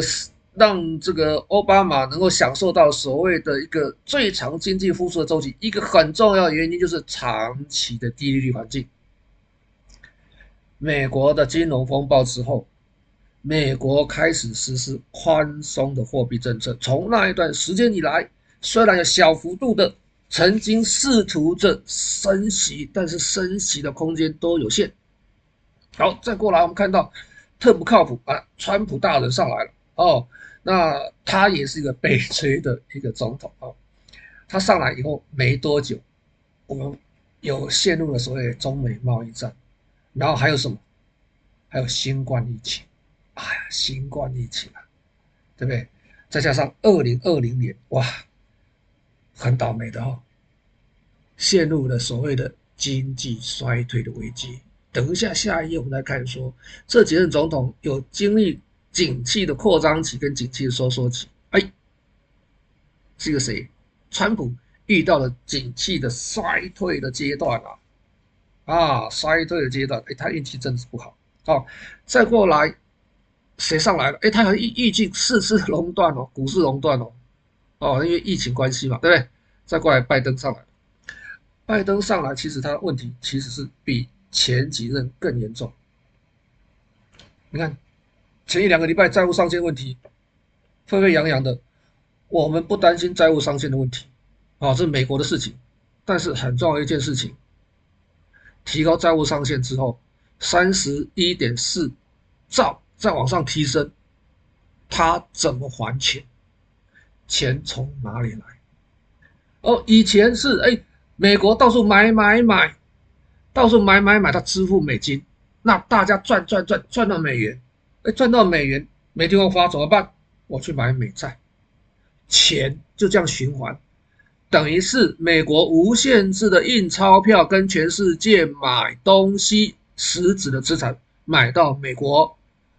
让这个奥巴马能够享受到所谓的一个最长经济复苏的周期，一个很重要的原因就是长期的低利率环境。美国的金融风暴之后。美国开始实施宽松的货币政策，从那一段时间以来，虽然有小幅度的曾经试图着升息，但是升息的空间都有限。好，再过来我们看到特不靠谱啊，川普大人上来了哦，那他也是一个悲催的一个总统啊。他上来以后没多久，我们有陷入了所谓中美贸易战，然后还有什么？还有新冠疫情。哎呀，新冠疫情啊，对不对？再加上二零二零年，哇，很倒霉的哦，陷入了所谓的经济衰退的危机。等一下，下一页我们来看说，这几任总统有经历景气的扩张期跟景气的收缩期。哎，这个谁？川普遇到了景气的衰退的阶段啊，啊，衰退的阶段，哎，他运气真是不好。好，再过来。谁上来了？哎，他还预预计四次 熔断哦，股市熔断哦，哦，因为疫情关系嘛，对不对？再过来，拜登上来了，拜登上来，其实他的问题其实是比前几任更严重。你看，前一两个礼拜债务上限问题沸沸扬扬的，我们不担心债务上限的问题，啊，这是美国的事情，但是很重要的一件事情，提高债务上限之后，三十一点四兆。再往上提升，他怎么还钱？钱从哪里来？哦，以前是哎，美国到处买买买，到处买买买，他支付美金，那大家赚赚赚赚到美元，哎，赚到美元没地方花怎么办？我去买美债，钱就这样循环，等于是美国无限制的印钞票，跟全世界买东西，实质的资产买到美国。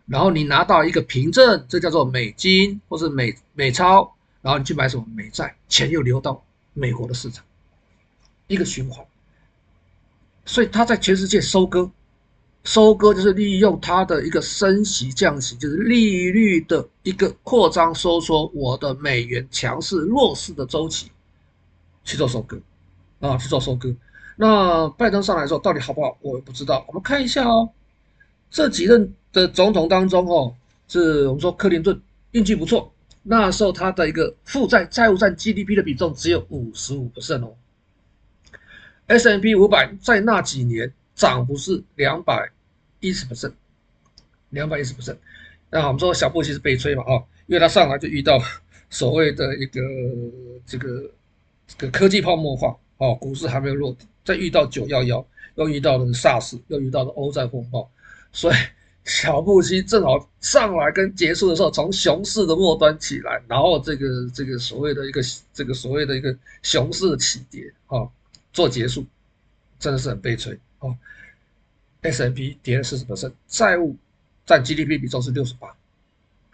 然后你拿到一个凭证，这叫做美金或是美美钞，然后你去买什么美债，钱又流到美国的市场，一个循环。所以他在全世界收割，收割就是利用他的一个升息降息，就是利率的一个扩张收缩，我的美元强势弱势的周期去做收割，啊，去做收割。那拜登上来之后到底好不好，我也不知道。我们看一下哦，这几任。的总统当中哦，是我们说克林顿运气不错，那时候它的一个负债债务占 GDP 的比重只有五十五 percent 哦。S&P 五百在那几年涨幅是两百一十 percent，两百一十 percent。那我们说小布希是悲催嘛啊，因为他上来就遇到所谓的一个这个这个科技泡沫化哦，股市还没有落底，再遇到九幺幺，又遇到了 SARS，又遇到了欧债风暴，所以。小布希正好上来跟结束的时候，从熊市的末端起来，然后这个这个所谓的一个这个所谓的一个熊市的起跌啊，做结束，真的是很悲催啊。S&P 跌了四十%，债务占 GDP 比重是六十八。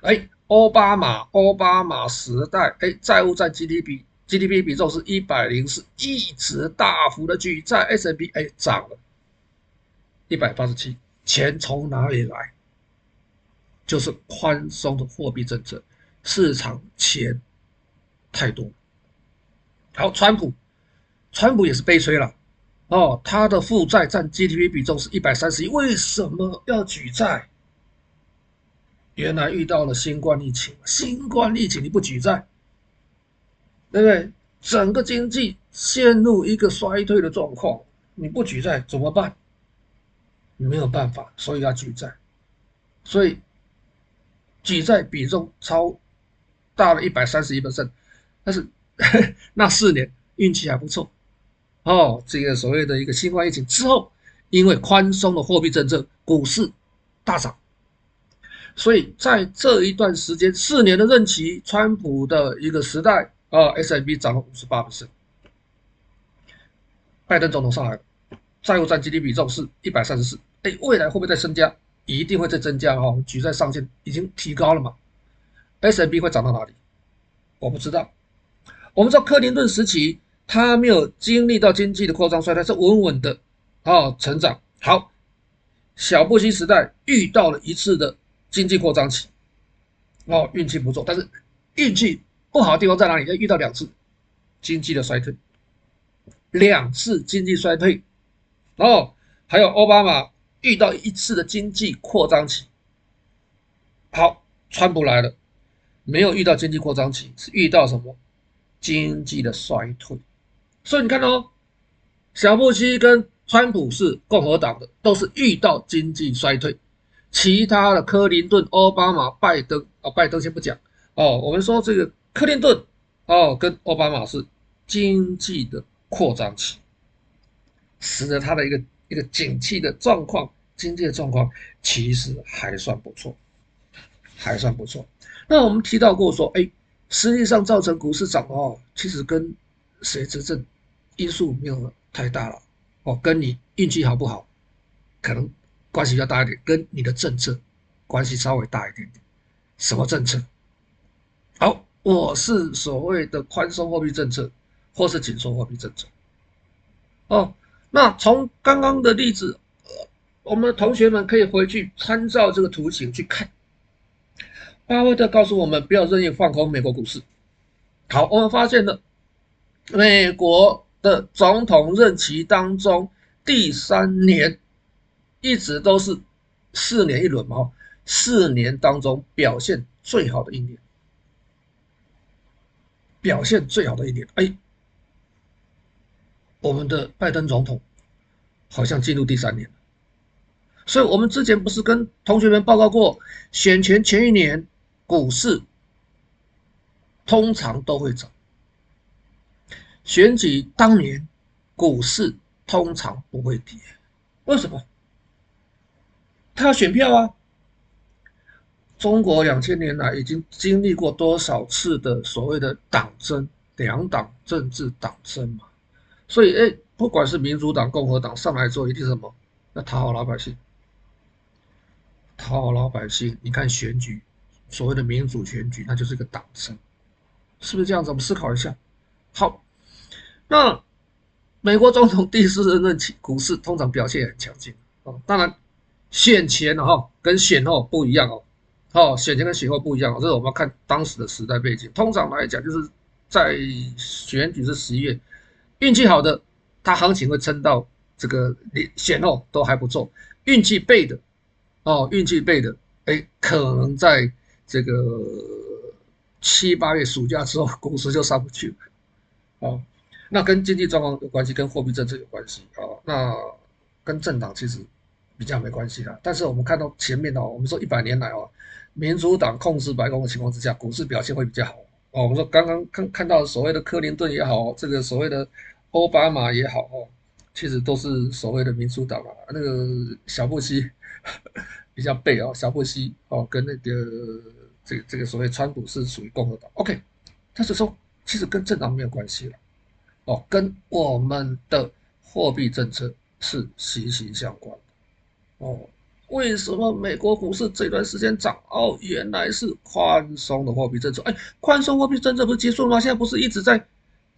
哎，奥巴马奥巴马时代，哎，债务占 GDP GDP 比重是一百零四，一直大幅的举债，S&P 哎涨了一百八十七。钱从哪里来？就是宽松的货币政策，市场钱太多。好，川普，川普也是悲催了哦，他的负债占 GDP 比重是一百三十一，为什么要举债？原来遇到了新冠疫情，新冠疫情你不举债，对不对？整个经济陷入一个衰退的状况，你不举债怎么办？没有办法，所以要举债，所以举债比重超大了一百三十一 percent，但是 那四年运气还不错哦。这个所谓的一个新冠疫情之后，因为宽松的货币政策，股市大涨，所以在这一段时间四年的任期，川普的一个时代啊，SMB 涨了五十八 percent。拜登总统上来了，债务占 GDP 比重是一百三十四，哎，未来会不会再增加？一定会再增加哈，举债上限已经提高了嘛？S&P 会涨到哪里？我不知道。我们知道克林顿时期，他没有经历到经济的扩张衰退，是稳稳的啊成长。好，小布希时代遇到了一次的经济扩张期，哦，运气不错，但是运气不好的地方在哪里？要遇到两次经济的衰退，两次经济衰退，哦，还有奥巴马。遇到一次的经济扩张期，好，川普来了，没有遇到经济扩张期，是遇到什么？经济的衰退。所以你看哦，小布希跟川普是共和党的，都是遇到经济衰退。其他的克林顿、奥巴马、拜登啊、哦，拜登先不讲哦，我们说这个克林顿哦跟奥巴马是经济的扩张期，使得他的一个一个景气的状况。经济的状况其实还算不错，还算不错。那我们提到过说，哎，实际上造成股市涨哦，其实跟谁执政因素没有太大了哦，跟你运气好不好，可能关系比较大一点，跟你的政策关系稍微大一点点。什么政策？好，我是所谓的宽松货币政策，或是紧缩货币政策。哦，那从刚刚的例子。我们同学们可以回去参照这个图形去看。巴菲特告诉我们，不要任意放空美国股市。好，我们发现了美国的总统任期当中，第三年一直都是四年一轮嘛，四年当中表现最好的一年，表现最好的一年。哎，我们的拜登总统好像进入第三年。所以，我们之前不是跟同学们报告过，选前前一年股市通常都会涨，选举当年股市通常不会跌，为什么？他要选票啊！中国两千年来已经经历过多少次的所谓的党争，两党政治党争嘛，所以，哎，不管是民主党、共和党上来之后，一定是什么？要讨好老百姓。讨好老百姓，你看选举，所谓的民主选举，那就是一个党争，是不是这样子？我们思考一下。好，那美国总统第四任期，股市通常表现也很强劲哦。当然，选前哈跟选后不一样哦。哦，选前跟选后不一样哦，这是我们要看当时的时代背景。通常来讲，就是在选举是十一月，运气好的，它行情会撑到这个选后都还不错。运气背的。哦，运气背的，哎，可能在这个七八月暑假之后，股市就上不去了。哦，那跟经济状况有关系，跟货币政策有关系啊、哦。那跟政党其实比较没关系啦。但是我们看到前面哦，我们说一百年来哦，民主党控制白宫的情况之下，股市表现会比较好。哦，我们说刚刚看看到所谓的克林顿也好，这个所谓的奥巴马也好哦，其实都是所谓的民主党啊，那个小布希。比较背哦，小布希哦，跟那个这个这个所谓川普是属于共和党，OK，但是说其实跟政党没有关系了，哦，跟我们的货币政策是息息相关的，哦，为什么美国股市这段时间涨？哦，原来是宽松的货币政策，哎，宽松货币政策不是结束了吗？现在不是一直在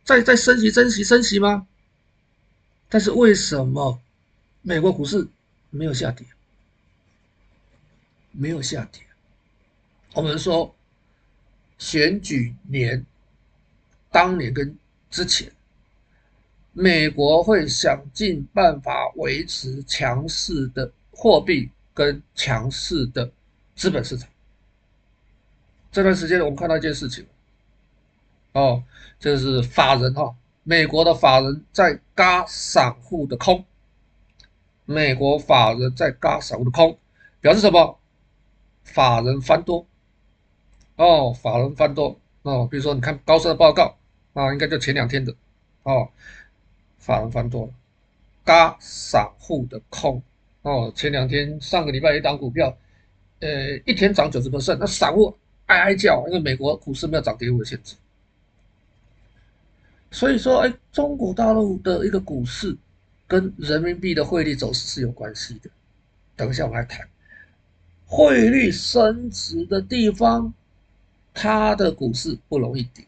在在升息、升息、升息吗？但是为什么美国股市没有下跌？没有下跌。我们说，选举年当年跟之前，美国会想尽办法维持强势的货币跟强势的资本市场。这段时间我们看到一件事情，哦，这是法人哈，美国的法人在嘎散户的空，美国法人在嘎散户的空，表示什么？法人翻多，哦，法人翻多哦，比如说你看高盛的报告啊，应该就前两天的哦，法人翻多了，嘎散户的空哦，前两天上个礼拜一档股票，呃，一天涨九十%，那散户哀哀叫，因为美国股市没有涨跌幅限制，所以说，哎，中国大陆的一个股市跟人民币的汇率走势是有关系的，等一下我来谈。汇率升值的地方，它的股市不容易跌；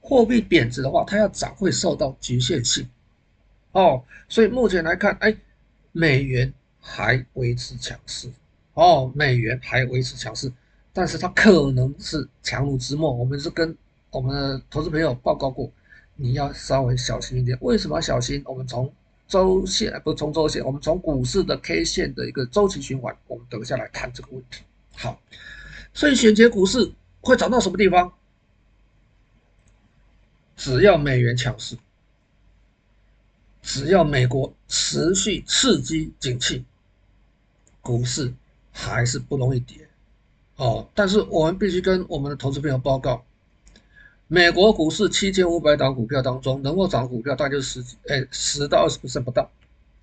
货币贬值的话，它要涨会受到局限性。哦，所以目前来看，哎，美元还维持强势。哦，美元还维持强势，但是它可能是强弩之末。我们是跟我们的投资朋友报告过，你要稍微小心一点。为什么要小心？我们从周线不从周线，我们从股市的 K 线的一个周期循环，我们等一下来谈这个问题。好，所以选择股市会涨到什么地方？只要美元强势，只要美国持续刺激景气，股市还是不容易跌。哦，但是我们必须跟我们的投资朋友报告。美国股市七千五百档股票当中，能够涨股票大概就是十哎十到二十 percent 不到。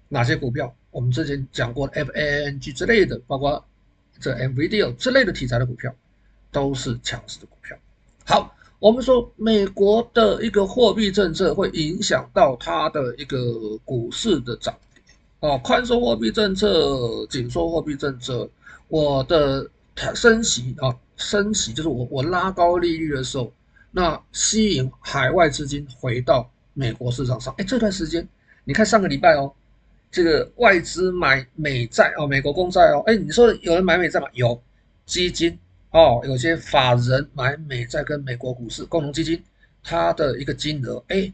哪些股票？我们之前讲过的 FANG 之类的，包括这 NVIDIA 之类的题材的股票，都是强势的股票。好，我们说美国的一个货币政策会影响到它的一个股市的涨。哦，宽松货币政策、紧缩货币政策，我的升息啊，升息就是我我拉高利率的时候。那吸引海外资金回到美国市场上，哎，这段时间你看上个礼拜哦，这个外资买美债哦，美国公债哦，哎，你说有人买美债吗？有基金哦，有些法人买美债跟美国股市共同基金，它的一个金额，哎，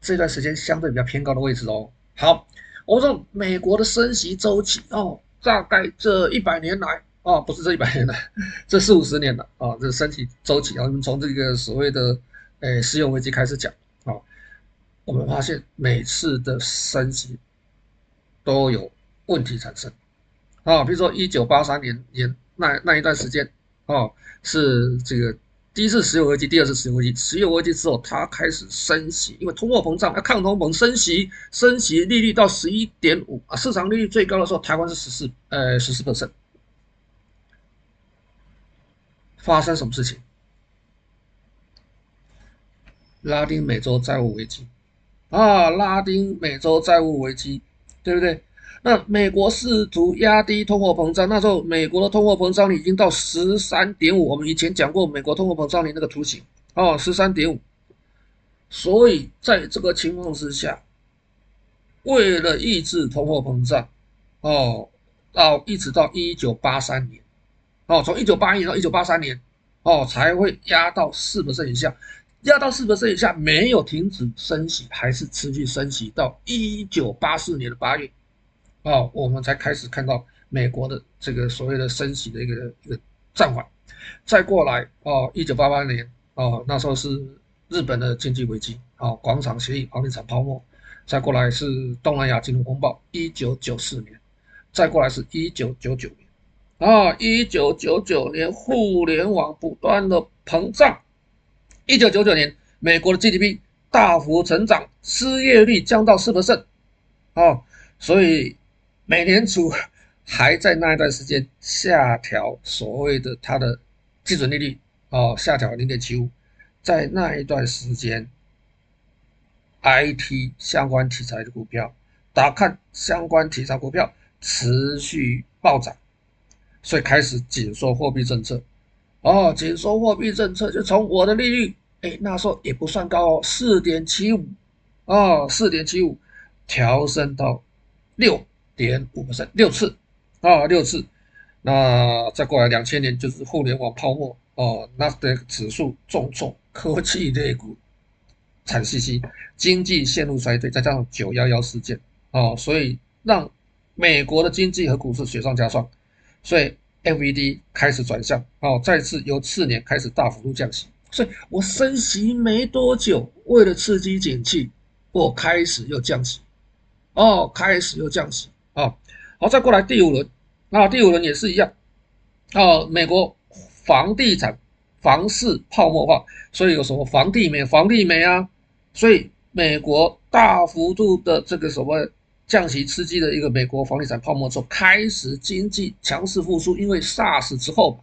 这段时间相对比较偏高的位置哦。好，我说美国的升息周期哦，大概这一百年来。哦，不是这一百年来，这四五十年了啊！这升息周期啊，我们从这个所谓的诶石油危机开始讲啊，我们发现每次的升息都有问题产生啊。比如说一九八三年年那那一段时间啊，是这个第一次石油危机，第二次石油危机。石油危机之后，它开始升息，因为通货膨胀要抗通膨，升息升息利率到十一点五啊，市场利率最高的时候，台湾是十四呃十四 percent。发生什么事情？拉丁美洲债务危机啊，拉丁美洲债务危机，对不对？那美国试图压低通货膨胀，那时候美国的通货膨胀率已经到十三点五。我们以前讲过美国通货膨胀率那个图形哦，十三点五。所以在这个情况之下，为了抑制通货膨胀，哦，到一直到一九八三年。哦，从一九八一年到一九八三年，哦，才会压到四个以下，压到四个以下，没有停止升息，还是持续升息到一九八四年的八月，哦，我们才开始看到美国的这个所谓的升息的一个一个暂缓。再过来，哦，一九八八年，哦，那时候是日本的经济危机，哦，广场协议、房地产泡沫。再过来是东南亚金融风暴，一九九四年。再过来是一九九九年。啊，一九九九年互联网不断的膨胀，一九九九年美国的 GDP 大幅成长，失业率降到四 percent，哦，所以美联储还在那一段时间下调所谓的它的基准利率，哦，下调零点七五，在那一段时间，IT 相关题材的股票，打看相关题材股票持续暴涨。所以开始紧缩货币政策，哦，紧缩货币政策就从我的利率，哎，那时候也不算高哦，四点七五，哦，四点七五，调升到六点五%，六次，啊，六次，那再过来两千年就是互联网泡沫，哦，纳斯达克指数重挫，科技类股惨兮兮，经济陷入衰退，再加上九幺幺事件，哦，所以让美国的经济和股市雪上加霜。所以 FED 开始转向，哦，再次由次年开始大幅度降息。所以我升息没多久，为了刺激景气，我开始又降息，哦，开始又降息，啊，好，再过来第五轮，那，第五轮也是一样，哦，美国房地产房市泡沫化，所以有什么房地美、房地美啊，所以美国大幅度的这个所谓降息刺激的一个美国房地产泡沫之后，开始经济强势复苏，因为 SARS 之后，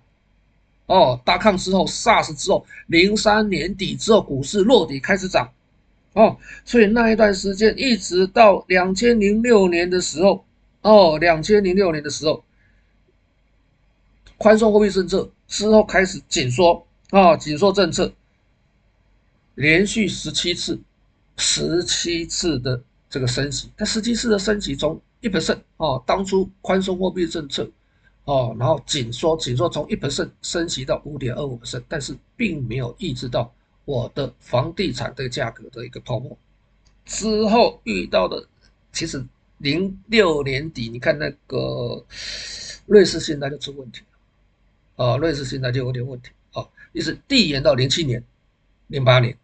哦，大抗之后，SARS 之后，零三年底之后，股市落底开始涨，哦，所以那一段时间一直到两千零六年的时候，哦，两千零六年的时候，宽松货币政策之后开始紧缩，啊，紧缩政策，连续十七次，十七次的这个升息，在十七次的升息从一百分哦，当初宽松货币政策。哦，然后紧缩，紧缩从一百分升息到五点二五百分但是并没有抑制到我的房地产的价格的一个泡沫。之后遇到的，其实零六年底，你看那个瑞士信贷就出问题了，啊，瑞士信贷就有点问题，啊，于是递延到零七年、零八年。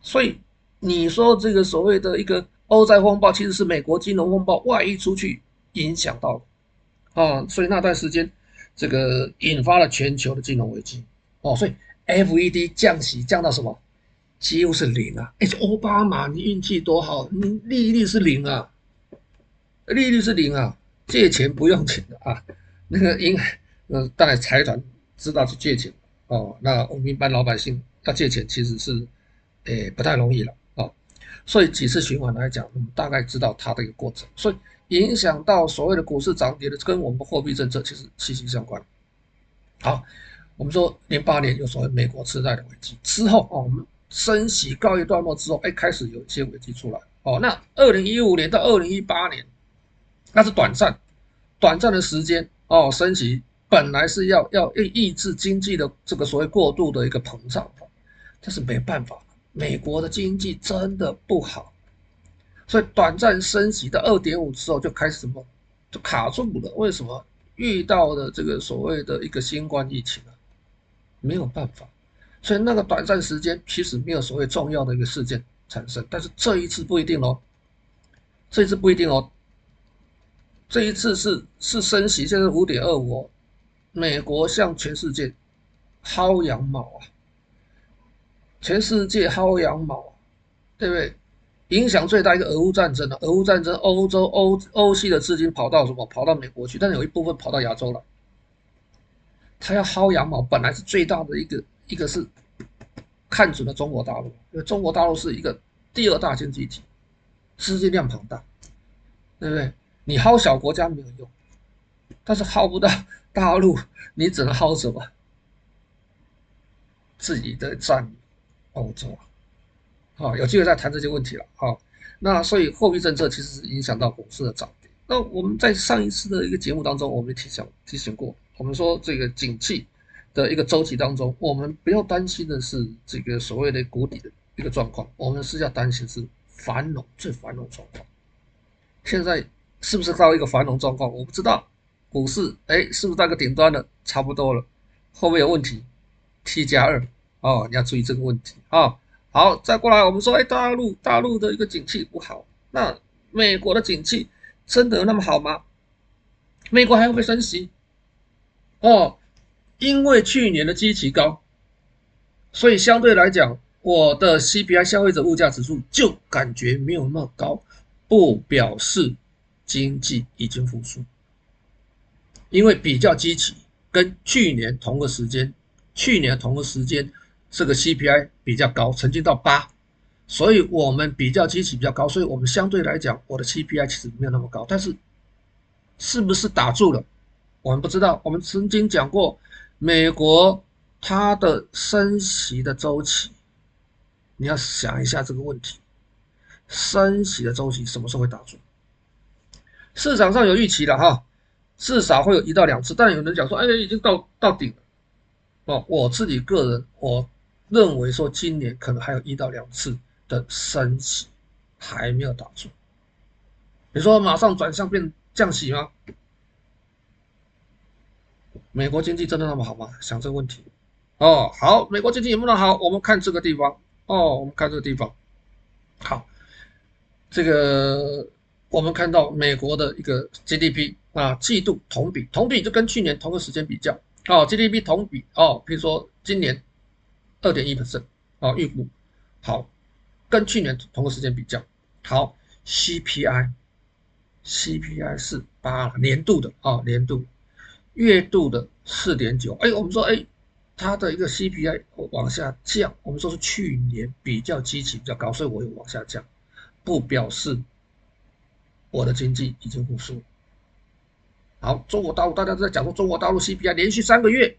所以你说这个所谓的一个欧债风暴，其实是美国金融风暴外溢出去影响到的。啊，所以那段时间，这个引发了全球的金融危机。哦，所以 FED 降息降到什么？几乎是零啊！哎，奥巴马，你运气多好，你利率是零啊，利率是零啊，借钱不用钱的啊。那个银，呃，当然财团知道去借钱。哦，那我们一般老百姓要借钱，其实是，诶，不太容易了。哦，所以几次循环来讲，我们大概知道它的一个过程。所以。影响到所谓的股市涨跌的，跟我们货币政策其实息息相关。好，我们说零八年有所谓美国次贷的危机之后，哦，我们升息告一段落之后，哎，开始有一些危机出来。哦，那二零一五年到二零一八年，那是短暂，短暂的时间。哦，升息本来是要要抑制经济的这个所谓过度的一个膨胀，但是没办法，美国的经济真的不好。所以短暂升息到二点五之后就开始什么，就卡住了。为什么遇到的这个所谓的一个新冠疫情啊，没有办法。所以那个短暂时间其实没有所谓重要的一个事件产生。但是这一次不一定哦，这一次不一定哦。这一次是是升息，现在五点二五，美国向全世界薅羊毛啊，全世界薅羊毛，对不对？影响最大一个俄乌战争了，俄乌战争，欧洲欧欧系的资金跑到什么？跑到美国去，但是有一部分跑到亚洲了。他要薅羊毛，本来是最大的一个，一个是看准了中国大陆，因为中国大陆是一个第二大经济体，资金量庞大，对不对？你薅小国家没有用，但是薅不到大陆，你只能薅什么？自己的战，欧洲。好，有机会再谈这些问题了。好，那所以货币政策其实是影响到股市的涨跌。那我们在上一次的一个节目当中，我们提醒提醒过，我们说这个景气的一个周期当中，我们不要担心的是这个所谓的谷底的一个状况，我们是要担心是繁荣最繁荣状况。现在是不是到一个繁荣状况？我不知道。股市哎，是不是到个顶端了？差不多了，后面有问题？T 加二哦，你要注意这个问题啊。好，再过来，我们说，哎，大陆大陆的一个景气不好，那美国的景气真的有那么好吗？美国还会不会升息？哦，因为去年的基期高，所以相对来讲，我的 CPI 消费者物价指数就感觉没有那么高，不表示经济已经复苏，因为比较基期跟去年同个时间，去年同个时间。这个 CPI 比较高，曾经到八，所以我们比较基期比较高，所以我们相对来讲，我的 CPI 其实没有那么高，但是是不是打住了？我们不知道。我们曾经讲过，美国它的升息的周期，你要想一下这个问题，升息的周期什么时候会打住？市场上有预期了哈，至少会有一到两次，但有人讲说，哎，已经到到顶了。哦，我自己个人我。认为说今年可能还有一到两次的升息还没有打住，你说马上转向变降息吗？美国经济真的那么好吗？想这个问题。哦，好，美国经济有没有好？我们看这个地方。哦，我们看这个地方。好，这个我们看到美国的一个 GDP 啊，季度同比同比就跟去年同个时间比较，哦，GDP 同比哦，比如说今年二点一百分哦，预估好，跟去年同个时间比较好，CPI，CPI 是八年度的啊，年度月度的四点九，哎，我们说哎，它的一个 CPI 往下降，我们说是去年比较基期比较高，所以我有往下降，不表示我的经济已经复苏。好，中国大陆大家都在讲说，中国大陆 CPI 连续三个月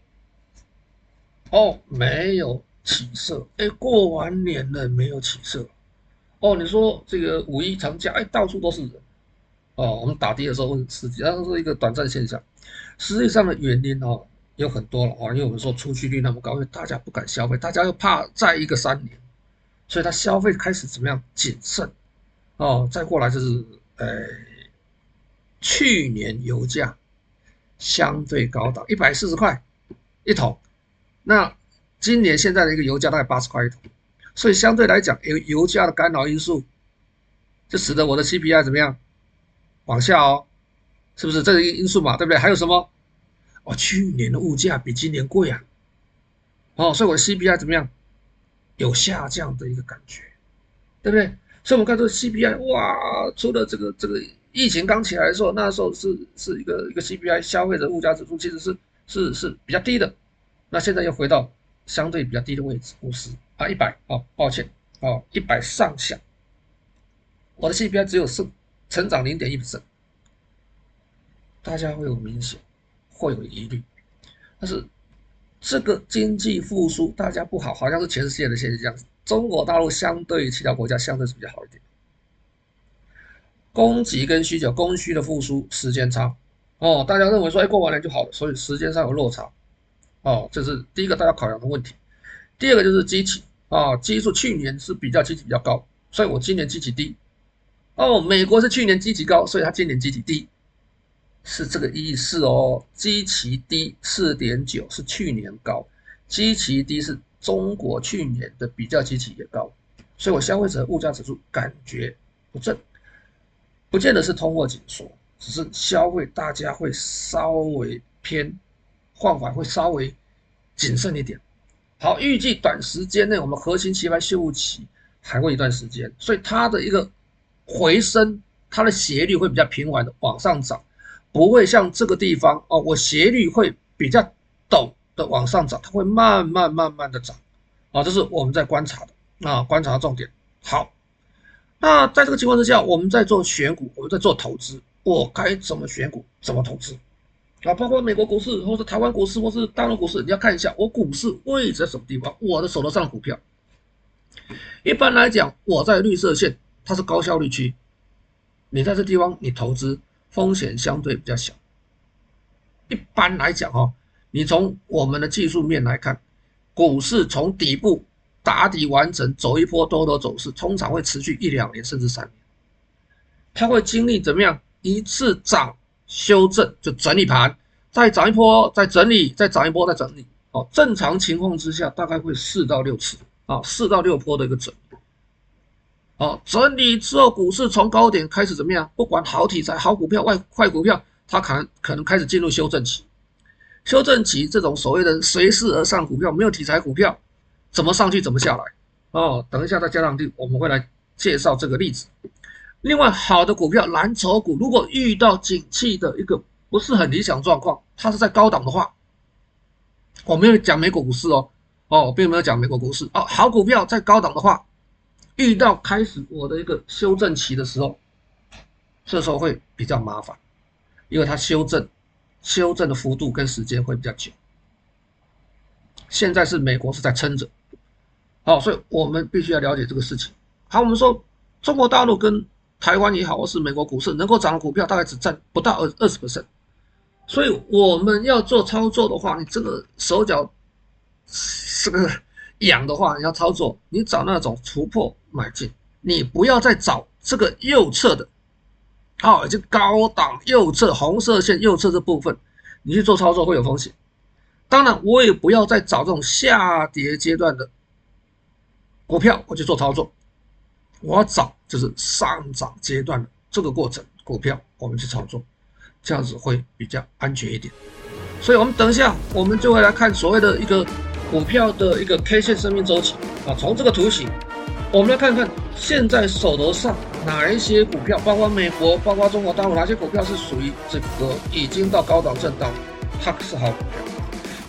哦没有起色，哎，过完年了没有起色，哦，你说这个五一长假，哎，到处都是人，哦，我们打的的时候问司机，那是一个短暂现象，实际上的原因哦有很多了啊，因为我们说出去率那么高，因为大家不敢消费，大家又怕再一个三年，所以他消费开始怎么样谨慎，哦，再过来就是呃。去年油价相对高档，一百四十块一桶，那今年现在的一个油价大概八十块一桶，所以相对来讲，油油价的干扰因素，就使得我的 CPI 怎么样往下哦，是不是这个因素嘛？对不对？还有什么？哦，去年的物价比今年贵啊，哦，所以我的 CPI 怎么样？有下降的一个感觉，对不对？所以我们看这个 CPI，哇，除了这个这个。疫情刚起来的时候，那时候是是一个一个 CPI 消费者物价指数，其实是是是比较低的。那现在又回到相对比较低的位置，五十啊一百啊，抱歉啊一百上下。我的 CPI 只有四成长零点一%，大家会有明显会有疑虑。但是这个经济复苏大家不好，好像是全世界的现象。中国大陆相对于其他国家相对是比较好一点。供给跟需求，供需的复苏时间差，哦，大家认为说，哎，过完年就好了，所以时间上有落差，哦，这是第一个大家考量的问题。第二个就是基期，啊，基数去年是比较基期比较高，所以我今年基期低。哦，美国是去年基期高，所以它今年基期低，是这个意思哦。基期低四点九是去年高，基期低是中国去年的比较基期也高，所以我消费者物价指数感觉不振。不见得是通货紧缩，只是消费大家会稍微偏放缓，会稍微谨慎一点。好，预计短时间内我们核心 CPI 修复期还会一段时间，所以它的一个回升，它的斜率会比较平缓的往上涨，不会像这个地方哦，我斜率会比较陡的往上涨，它会慢慢慢慢的涨啊，这是我们在观察的啊，观察的重点。好。那在这个情况之下，我们在做选股，我们在做投资，我该怎么选股，怎么投资？啊，包括美国股市，或是台湾股市，或是大陆股市，你要看一下我股市位置在什么地方，我的手头上的股票。一般来讲，我在绿色线，它是高效率区，你在这地方你投资风险相对比较小。一般来讲哈，你从我们的技术面来看，股市从底部。打底完成，走一波多头走势，通常会持续一两年甚至三年。它会经历怎么样？一次涨修正就整理盘，再涨一波，再整理，再涨一波，再整理。哦，正常情况之下大概会四到六次啊，四到六波的一个整。哦，整理之后股市从高点开始怎么样？不管好题材、好股票、外坏股票，它可能可能开始进入修正期。修正期这种所谓的随势而上股票，没有题材股票。怎么上去怎么下来，哦，等一下在加强錠我们会来介绍这个例子。另外，好的股票蓝筹股，如果遇到景气的一个不是很理想状况，它是在高档的话，我没有讲美国股市哦，哦，并没有讲美国股市哦。好股票在高档的话，遇到开始我的一个修正期的时候，这时候会比较麻烦，因为它修正修正的幅度跟时间会比较久。现在是美国是在撑着。好，所以我们必须要了解这个事情。好，我们说中国大陆跟台湾也好，或是美国股市能够涨的股票，大概只占不到二二十 percent。所以我们要做操作的话，你这个手脚这个痒的话，你要操作，你找那种突破买进，你不要再找这个右侧的，好，已经高档右侧红色线右侧这部分，你去做操作会有风险。当然，我也不要再找这种下跌阶段的。股票我去做操作，我要找就是上涨阶段的这个过程，股票我们去操作，这样子会比较安全一点。所以我们等一下我们就会来看所谓的一个股票的一个 K 线生命周期啊，从这个图形，我们来看看现在手头上哪一些股票，包括美国，包括中国大陆，哪些股票是属于这个已经到高档震荡，它是好股票，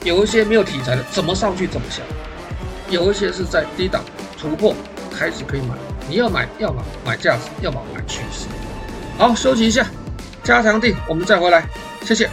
有一些没有题材的，怎么上去怎么下，有一些是在低档突破开始可以买，你要买要么买价值，要么买趋势。好，休息一下，加强定，我们再回来，谢谢。